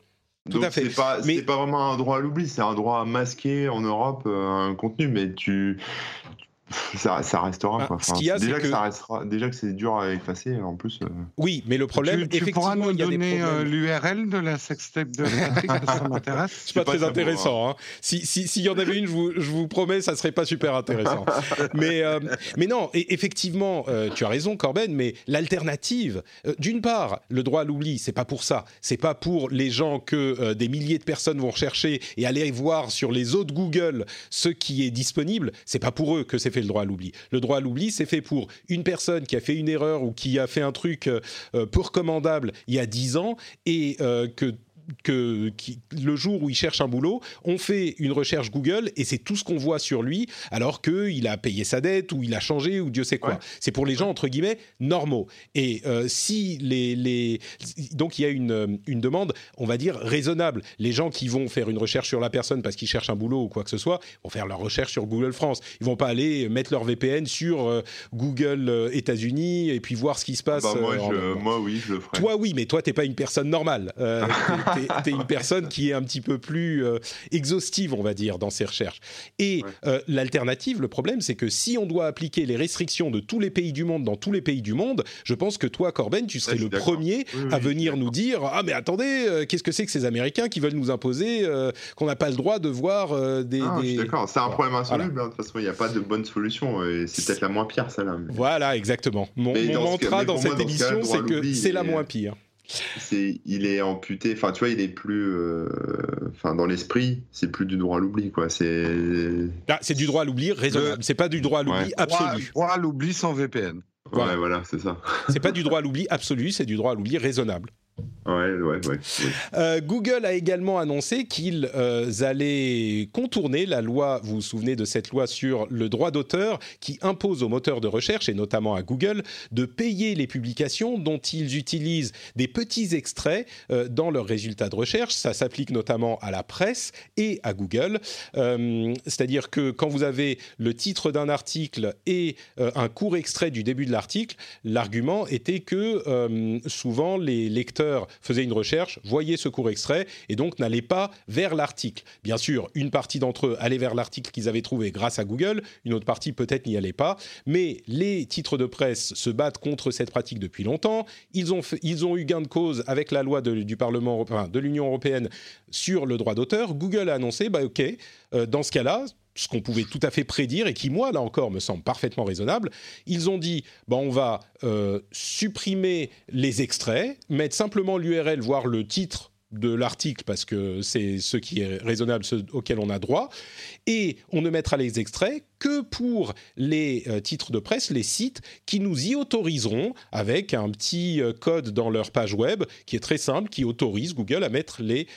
Tout à fait. C'est pas, mais... pas vraiment un droit à l'oubli, c'est un droit à masquer en Europe euh, un contenu, mais tu, ça, ça, restera. Ce y a, déjà, que, ça restera, déjà que c'est dur à effacer, en plus. Euh. Oui, mais le problème, tu, tu effectivement, pourras nous il y a donner euh, l'URL de la sextape de <laughs> Patrick, ça m'intéresse. C'est pas, pas très intéressant. Hein. S'il si, si y en avait une, je vous, je vous, promets, ça serait pas super intéressant. <laughs> mais, euh, mais non, et, effectivement, tu as raison, Corben, mais l'alternative, d'une part, le droit à l'oubli, c'est pas pour ça. C'est pas pour les gens que des milliers de personnes vont rechercher et aller voir sur les autres Google ce qui est disponible. C'est pas pour eux que c'est fait le droit à l'oubli. Le droit à l'oubli, c'est fait pour une personne qui a fait une erreur ou qui a fait un truc euh, peu recommandable il y a 10 ans et euh, que que le jour où il cherche un boulot, on fait une recherche Google et c'est tout ce qu'on voit sur lui, alors qu'il a payé sa dette ou il a changé ou Dieu sait quoi. C'est pour les gens entre guillemets normaux. Et euh, si les, les, donc il y a une, une demande, on va dire raisonnable. Les gens qui vont faire une recherche sur la personne parce qu'ils cherchent un boulot ou quoi que ce soit, vont faire leur recherche sur Google France. Ils vont pas aller mettre leur VPN sur euh, Google euh, États-Unis et puis voir ce qui se passe. Bah, moi, moi, oui, je le ferai. Toi, oui, mais toi, t'es pas une personne normale. <laughs> t'es une personne qui est un petit peu plus euh, exhaustive, on va dire, dans ses recherches. Et euh, l'alternative, le problème, c'est que si on doit appliquer les restrictions de tous les pays du monde dans tous les pays du monde, je pense que toi, Corben, tu serais le premier à venir nous dire ah mais attendez, euh, qu'est-ce que c'est que ces Américains qui veulent nous imposer qu'on n'a pas le droit de voir des. Ah, d'accord, c'est un problème insoluble. Hein. De toute façon, il n'y a pas de bonne solution. Et c'est peut-être la moins pire, celle-là. Voilà, exactement. Mon, mantra dans, cette émission, c'est que c'est la moins pire c'est il est amputé enfin tu vois il est plus euh, enfin dans l'esprit c'est plus du droit à l'oubli quoi. C'est ah, c'est du droit à l'oubli raisonnable. C'est pas du droit à l'oubli absolu. Droit à l'oubli sans VPN ouais voilà c'est ça. C'est pas du droit à l'oubli absolu c'est du droit à l'oubli raisonnable Euh, Google a également annoncé qu'ils euh, allaient contourner la loi, vous vous souvenez de cette loi sur le droit d'auteur qui impose aux moteurs de recherche, et notamment à Google, de payer les publications dont ils utilisent des petits extraits euh, dans leurs résultats de recherche. Ça s'applique notamment à la presse et à Google. C'est-à-dire que quand vous avez le titre d'un article et un court extrait du début de l'article, l'argument était que souvent les lecteurs faisaient une recherche, voyaient ce court extrait et donc n'allaient pas vers l'article. Bien sûr, une partie d'entre eux allaient vers l'article qu'ils avaient trouvé grâce à Google, une autre partie peut-être n'y allait pas, mais les titres de presse se battent contre cette pratique depuis longtemps. Ils ont, eu gain de cause avec la loi du Parlement européen, de l'Union européenne sur le droit d'auteur. Google a annoncé, bah ok, euh, dans ce cas-là, ce qu'on pouvait tout à fait prédire et qui, moi, là encore, me semble parfaitement raisonnable. Ils ont dit, bon, on va euh, supprimer les extraits, mettre simplement l'URL, voire le titre de l'article, parce que c'est ce qui est raisonnable, ce auquel on a droit, et on ne mettra les extraits que pour les euh, titres de presse, les sites qui nous y autoriseront avec un petit euh, code dans leur page web qui est très simple, qui autorise Google à mettre les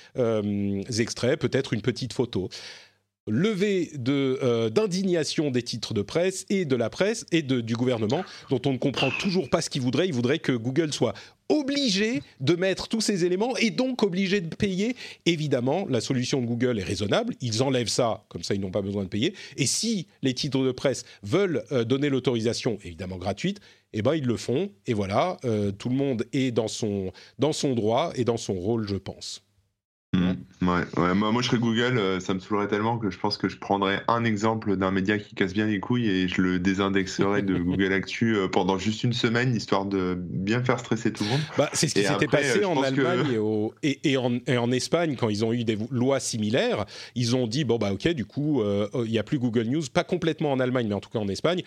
extraits, peut-être une petite photo. Levée de d'indignation des titres de presse et de la presse et du gouvernement dont on ne comprend toujours pas ce qu'il voudrait. Il voudrait que Google soit obligé de mettre tous ces éléments et donc obligé de payer. Évidemment, la solution de Google est raisonnable. Ils enlèvent ça, comme ça ils n'ont pas besoin de payer. Et si les titres de presse veulent donner l'autorisation, évidemment gratuite, eh ben ils le font. Et voilà, tout le monde est dans son droit et dans son rôle, je pense. Mmh. Ouais, ouais. Moi, moi, je serais Google, euh, ça me saoulerait tellement que je pense que je prendrais un exemple d'un média qui casse bien les couilles et je le désindexerais de <laughs> Google Actu euh, pendant juste une semaine, histoire de bien faire stresser tout le monde. Bah, c'est ce qui s'était passé euh, en Allemagne et, et, en, et, en, Espagne quand ils ont eu des lois similaires. Ils ont dit bon bah ok, du coup, il n'y a plus Google News, pas complètement en Allemagne, mais en tout cas en Espagne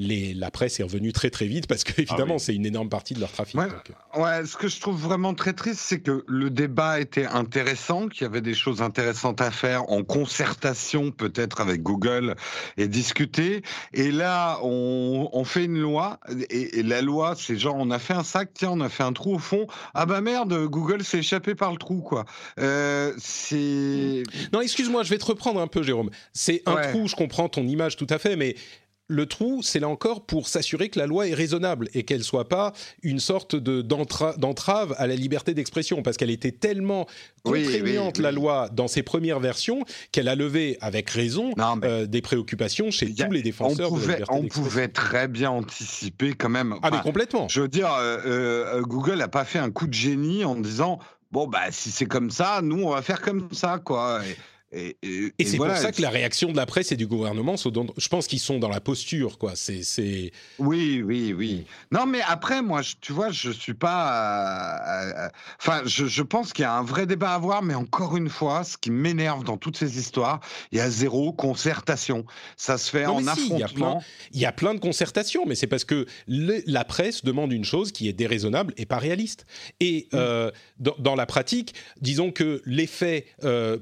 la presse est revenue très très vite parce qu'évidemment, ah c'est une énorme partie de leur trafic. Euh. Ouais, ce que je trouve vraiment très triste, c'est que le débat était intéressant, qu'il y avait des choses intéressantes à faire en concertation peut-être avec Google et discuter. Et là, on, fait une loi et, la loi, c'est genre on a fait un sac, tiens, on a fait un trou au fond. Ah bah merde, Google s'est échappé par le trou, quoi. Euh, c'est. Non, excuse-moi, je vais te reprendre un peu, Jérôme. C'est un trou, je comprends ton image tout à fait, mais le trou, c'est là encore pour s'assurer que la loi est raisonnable et qu'elle soit pas une sorte de d'entrave à la liberté d'expression, parce qu'elle était tellement contraignante la loi dans ses premières versions qu'elle a levé avec raison euh, des préoccupations chez tous les défenseurs pouvait, de la liberté On pouvait très bien anticiper quand même. Ah mais complètement. Je veux dire, euh, euh, Google n'a pas fait un coup de génie en disant bon bah si c'est comme ça, nous on va faire comme ça quoi. Et, c'est pour ça que la réaction de la presse et du gouvernement, je pense qu'ils sont dans la posture, quoi. C'est, Oui, oui, oui. Non, mais après, moi, tu vois, je suis pas. Euh, euh, enfin, je, pense qu'il y a un vrai débat à avoir, mais encore une fois, ce qui m'énerve dans toutes ces histoires, il y a zéro concertation. Ça se fait en affrontement. Il y, a plein de concertations, mais c'est parce que la presse demande une chose qui est déraisonnable et pas réaliste. Et mm. euh, dans, la pratique, disons que l'effet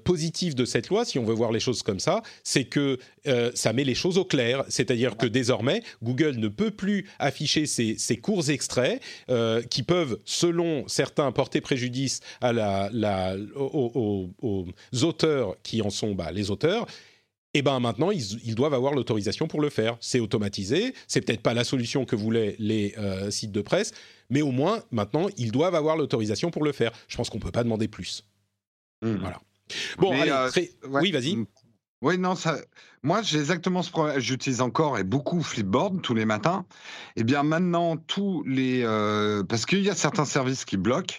positif de cette cette loi, si on veut voir les choses comme ça, c'est que euh, ça met les choses au clair. C'est-à-dire que désormais, Google ne peut plus afficher ces, courts extraits euh, qui peuvent, selon certains, porter préjudice à la, aux, auteurs qui en sont bah, les auteurs. Et ben maintenant, ils, doivent avoir l'autorisation pour le faire. C'est automatisé. C'est peut-être pas la solution que voulaient les euh, sites de presse, mais au moins maintenant, ils doivent avoir l'autorisation pour le faire. Je pense qu'on peut pas demander plus. Mmh. Voilà. Bon, allez, euh, oui, vas-y. Mm. Oui, non, ça. Moi, j'ai exactement ce problème. J'utilise encore et beaucoup Flipboard tous les matins. Et eh bien maintenant, tous les euh, parce qu'il y a certains services qui bloquent.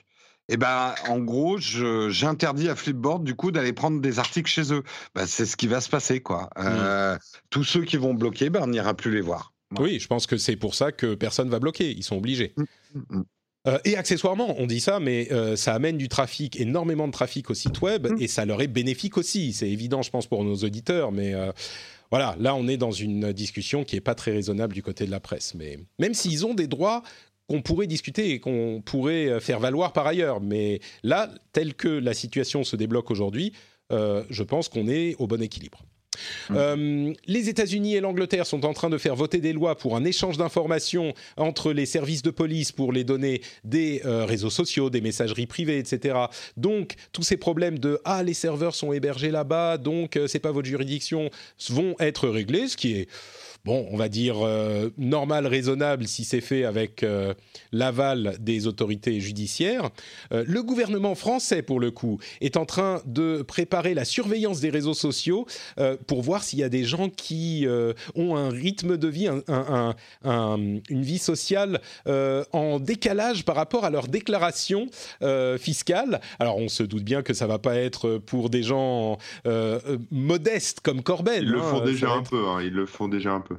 Et eh ben, en gros, j'interdis à Flipboard du coup d'aller prendre des articles chez eux. Ben, c'est ce qui va se passer, quoi. Mm. Euh, tous ceux qui vont bloquer, ben, on n'ira plus les voir. Oui, je pense que c'est pour ça que personne va bloquer. Ils sont obligés. Mm, euh, et accessoirement, on dit ça, mais euh, ça amène du trafic, énormément de trafic au site web, mm. et ça leur est bénéfique aussi. C'est évident, je pense, pour nos auditeurs, mais euh, voilà, là, on est dans une discussion qui n'est pas très raisonnable du côté de la presse. Mais même s'ils ont des droits qu'on pourrait discuter et qu'on pourrait faire valoir par ailleurs, mais là, tel que la situation se débloque aujourd'hui, je pense qu'on est au bon équilibre. Mmh. Euh, les États-Unis et l'Angleterre sont en train de faire voter des lois pour un échange d'informations entre les services de police pour les données des euh, réseaux sociaux, des messageries privées, etc. Donc tous ces problèmes de ah les serveurs sont hébergés là-bas, donc euh, c'est pas votre juridiction, vont être réglés, ce qui est bon, on va dire euh, normal, raisonnable si c'est fait avec euh, l'aval des autorités judiciaires. Euh, le gouvernement français, pour le coup, est en train de préparer la surveillance des réseaux sociaux pour voir s'il y a des gens qui ont un rythme de vie, une vie sociale en décalage par rapport à leur déclaration fiscale. Alors, on se doute bien que ça va pas être pour des gens modestes comme Corbel. Ils le font hein, déjà un peu. Hein, ils le font déjà un peu.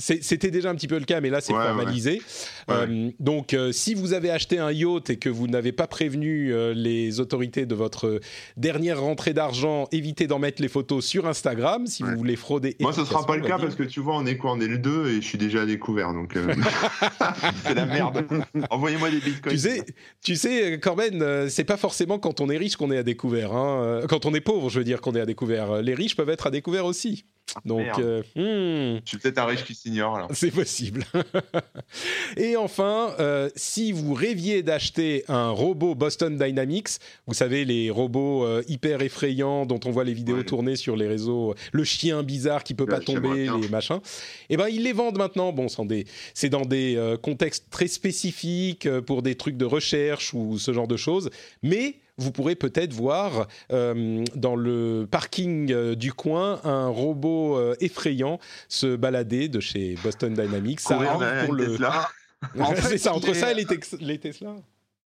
C'était déjà un petit peu le cas, mais là c'est formalisé. Euh, donc, euh, si vous avez acheté un yacht et que vous n'avez pas prévenu euh, les autorités de votre dernière rentrée d'argent, évitez d'en mettre les photos sur Instagram si vous voulez frauder. Moi, ce sera pas le cas parce que tu vois, on est quoi? On est le 2 et je suis déjà à découvert, donc <laughs> c'est la merde. Envoyez-moi des bitcoins. Tu sais, tu sais, Corben, c'est pas forcément quand on est riche qu'on est à découvert. Hein. Quand on est pauvre, je veux dire qu'on est à découvert. Les riches peuvent être à découvert aussi. Donc, hmm. je suis peut-être un riche qui C'est possible. <laughs> Et enfin, euh, si vous rêviez d'acheter un robot Boston Dynamics, vous savez les robots euh, hyper effrayants dont on voit les vidéos Ouais. tourner sur les réseaux, le chien bizarre qui peut Ouais, pas tomber, les machins. Eh ben ils les vendent maintenant. Bon, c'est dans des, c'est dans des euh, contextes très spécifiques pour des trucs de recherche ou ce genre de choses, mais vous pourrez peut-être voir euh, dans le parking euh, du coin un robot euh, effrayant se balader de chez Boston Dynamics. Ça Courir rentre derrière pour une le... Tesla. <laughs> En fait, c'est ça, entre est- ça et les, Tex- les Tesla.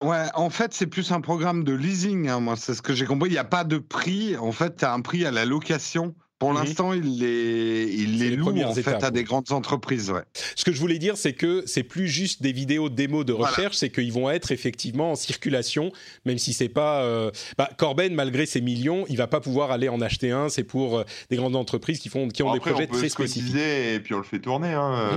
Ouais, en fait, c'est plus un programme de leasing. hein, moi, c'est ce que j'ai compris. Il n'y a pas de prix. En fait, tu as un prix à la location. Pour Mhm. l'instant, il les, il les les loue en fait étapes, à oui. des grandes entreprises. Ouais. Ce que je voulais dire, c'est que c'est plus juste des vidéos démos de Voilà. recherche, c'est qu'ils vont être effectivement en circulation, même si c'est pas. euh, Bah, Corben, malgré ses millions, il va pas pouvoir aller en acheter un. C'est pour euh, des grandes entreprises qui font, qui ont Bon, des après, projets on peut très spécifiques. et puis on le fait tourner. Hein,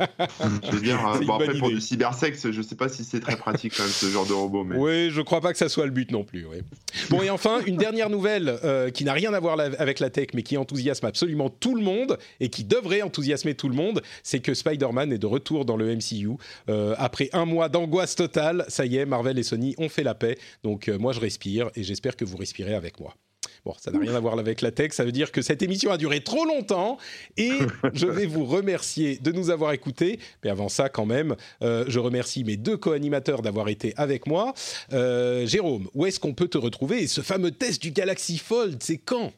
euh. <laughs> je veux dire, bon, après, pour idée. du cybersexe, je sais pas si c'est très pratique quand même ce genre de robot. Mais... Oui, je crois pas que ça soit le but non plus. Bon, et enfin, une dernière nouvelle euh, qui n'a rien à voir avec la tech, mais qui enthousiasme absolument tout le monde et qui devrait enthousiasmer tout le monde, c'est que Spider-Man est de retour dans le MCU. Euh, après un mois d'angoisse totale, ça y est, Marvel et Sony ont fait la paix. Donc euh, moi, je respire et j'espère que vous respirez avec moi. Bon, ça n'a rien à voir avec la tech, ça veut dire que cette émission a duré trop longtemps et <laughs> je vais vous remercier de nous avoir écoutés. Mais avant ça, quand même, euh, je remercie mes deux co-animateurs d'avoir été avec moi. Euh, Jérôme, où est-ce qu'on peut te retrouver? Et ce fameux test du Galaxy Fold, c'est quand?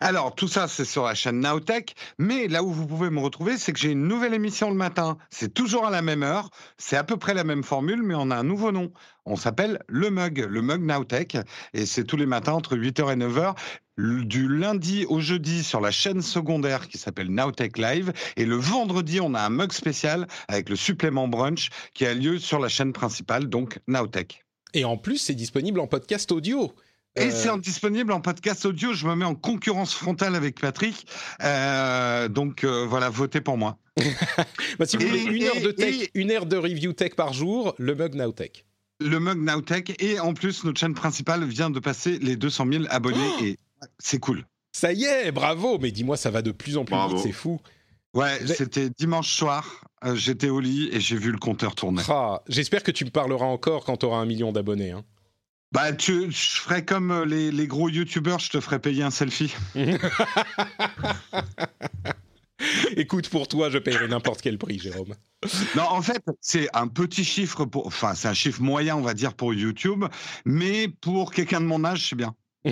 Alors, tout ça, c'est sur la chaîne Nowtech. Mais là où vous pouvez me retrouver, c'est que j'ai une nouvelle émission le matin. C'est toujours à la même heure. C'est à peu près la même formule, mais on a un nouveau nom. On s'appelle Le Mug, le Mug Nowtech. Et c'est tous les matins entre 8h et 9h. l- Du lundi au jeudi sur la chaîne secondaire qui s'appelle Nowtech Live. Et le vendredi, on a un mug spécial avec le supplément brunch qui a lieu sur la chaîne principale, donc Nowtech. Et en plus, c'est disponible en podcast audio. Et Euh, c'est en- disponible en podcast audio. Je me mets en concurrence frontale avec Patrick. Euh, donc euh, voilà, votez pour moi. <laughs> bah, si vous Et- voulez une heure de tech, et- une heure de review tech par jour, le mug Now Tech. Le mug Nowtech. Et en plus, notre chaîne principale vient de passer les 200 000 abonnés. Oh et c'est cool. Ça y est, bravo Mais dis-moi, ça va de plus en plus Bravo. vite, c'est fou. Ouais, Mais- c'était dimanche soir. euh, J'étais au lit et j'ai vu le compteur tourner. Ah, J'espère que tu me parleras encore quand tu auras un million d'abonnés. hein. Bah, tu, je ferais comme euh, les, les gros youtubeurs, je te ferais payer un selfie. <laughs> Écoute, pour toi, je paierai n'importe quel prix, Jérôme. Non, en fait, c'est un petit chiffre pour, enfin, c'est un chiffre moyen, on va dire, pour YouTube, mais pour quelqu'un de mon âge, c'est bien. <laughs>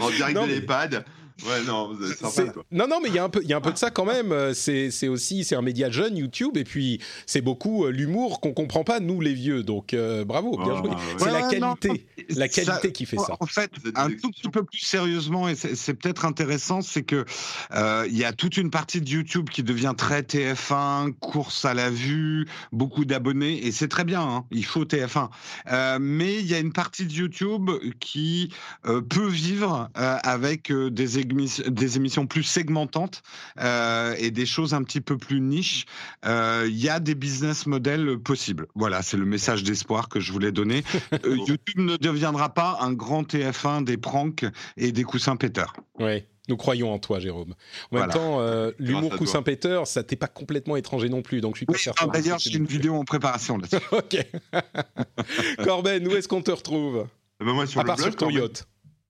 en direct Non, de mais- l'EHPAD. Ouais, non, vous êtes C'est- sympa, quoi. Non, non, mais il y a un peu, il y a un peu de ça quand même. Euh, C'est, aussi, c'est un média jeune YouTube, et puis c'est beaucoup euh, l'humour qu'on comprend pas nous les vieux. Donc euh, bravo, bien Ah, joué. ouais. C'est Ouais, la non, qualité, la Ça- qualité qui fait ça. En fait, un tout petit peu plus sérieusement, et c'est peut-être intéressant, c'est que euh, il y a toute une partie de YouTube qui devient très TF1, course à la vue, beaucoup d'abonnés, et c'est très bien. hein, il faut TF1, Euh, mais il y a une partie de YouTube qui euh, peut vivre euh, avec euh, des, émis- des émissions plus segmentantes euh, et des choses un petit peu plus niches. Euh, Il y a des business models possibles. Voilà, c'est le message d'espoir que je voulais donner. <laughs> Euh, YouTube ne deviendra pas un grand TF1 des pranks et des coussins péteurs. Ouais. Nous croyons en toi, Jérôme. En même Voilà. temps, euh, l'humour coussin péteur, ça t'est pas complètement étranger non plus, donc je suis pas Oui, certain. d'ailleurs, j'ai une vidéo en préparation là-dessus. <laughs> Ok. <laughs> Corben, où est-ce qu'on te retrouve? Eh ben, moi, sur À le part blog, sur ton yacht.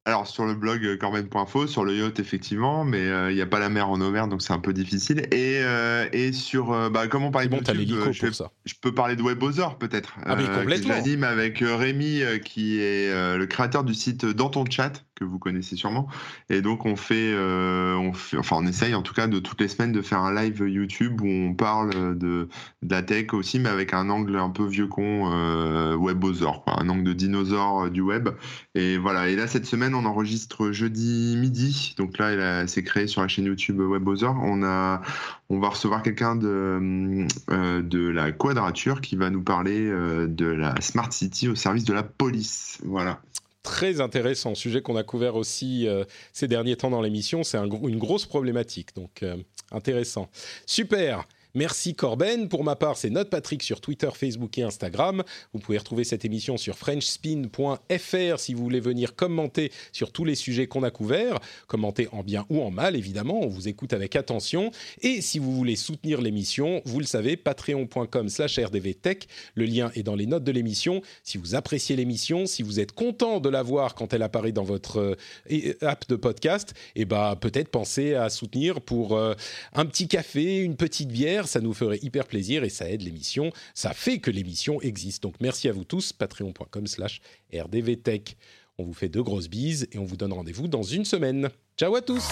Alors sur le blog euh, corben.info, sur le yacht effectivement, mais euh, il n'y a pas la mer en Auvergne donc c'est un peu difficile. Et, euh, et sur, euh, bah, comme on parlait C'est de bon, t'as YouTube, je, vais- ça. je peux parler de WebOther peut-être. Ah, mais complètement. J'anime avec Rémi qui est le créateur du site Dans ton chat que vous connaissez sûrement. Et donc on fait, euh, on fait, enfin on essaye en tout cas de toutes les semaines de faire un live YouTube où on parle de, la tech aussi, mais avec un angle un peu vieux con euh, WebOther, quoi, un angle de dinosaure euh, du web. Et voilà. Et là cette semaine on enregistre jeudi midi. Donc là il a- c'est créé sur la chaîne YouTube WebOther. On a, on va recevoir quelqu'un de euh, de la Quadrature qui va nous parler de la Smart City au service de la police. Voilà. Très intéressant, sujet qu'on a couvert aussi euh, ces derniers temps dans l'émission. C'est une grosse problématique, donc euh, intéressant. Super. Merci Corben. Pour ma part, c'est Note Patrick sur Twitter, Facebook et Instagram. Vous pouvez retrouver cette émission sur frenchspin.fr si vous voulez venir commenter sur tous les sujets qu'on a couverts, commenter en bien ou en mal évidemment, on vous écoute avec attention. Et si vous voulez soutenir l'émission, vous le savez, patreon.com slash rdvtech, le lien est dans les notes de l'émission. Si vous appréciez l'émission, si vous êtes content de la voir quand elle apparaît dans votre euh, app de podcast, et eh ben peut-être pensez à soutenir pour euh, un petit café, une petite bière, ça nous ferait hyper plaisir et ça aide l'émission, ça fait que l'émission existe. Donc merci à vous tous, patreon.com slash rdvtech. On vous fait de grosses bises et on vous donne rendez-vous dans une semaine. Ciao à tous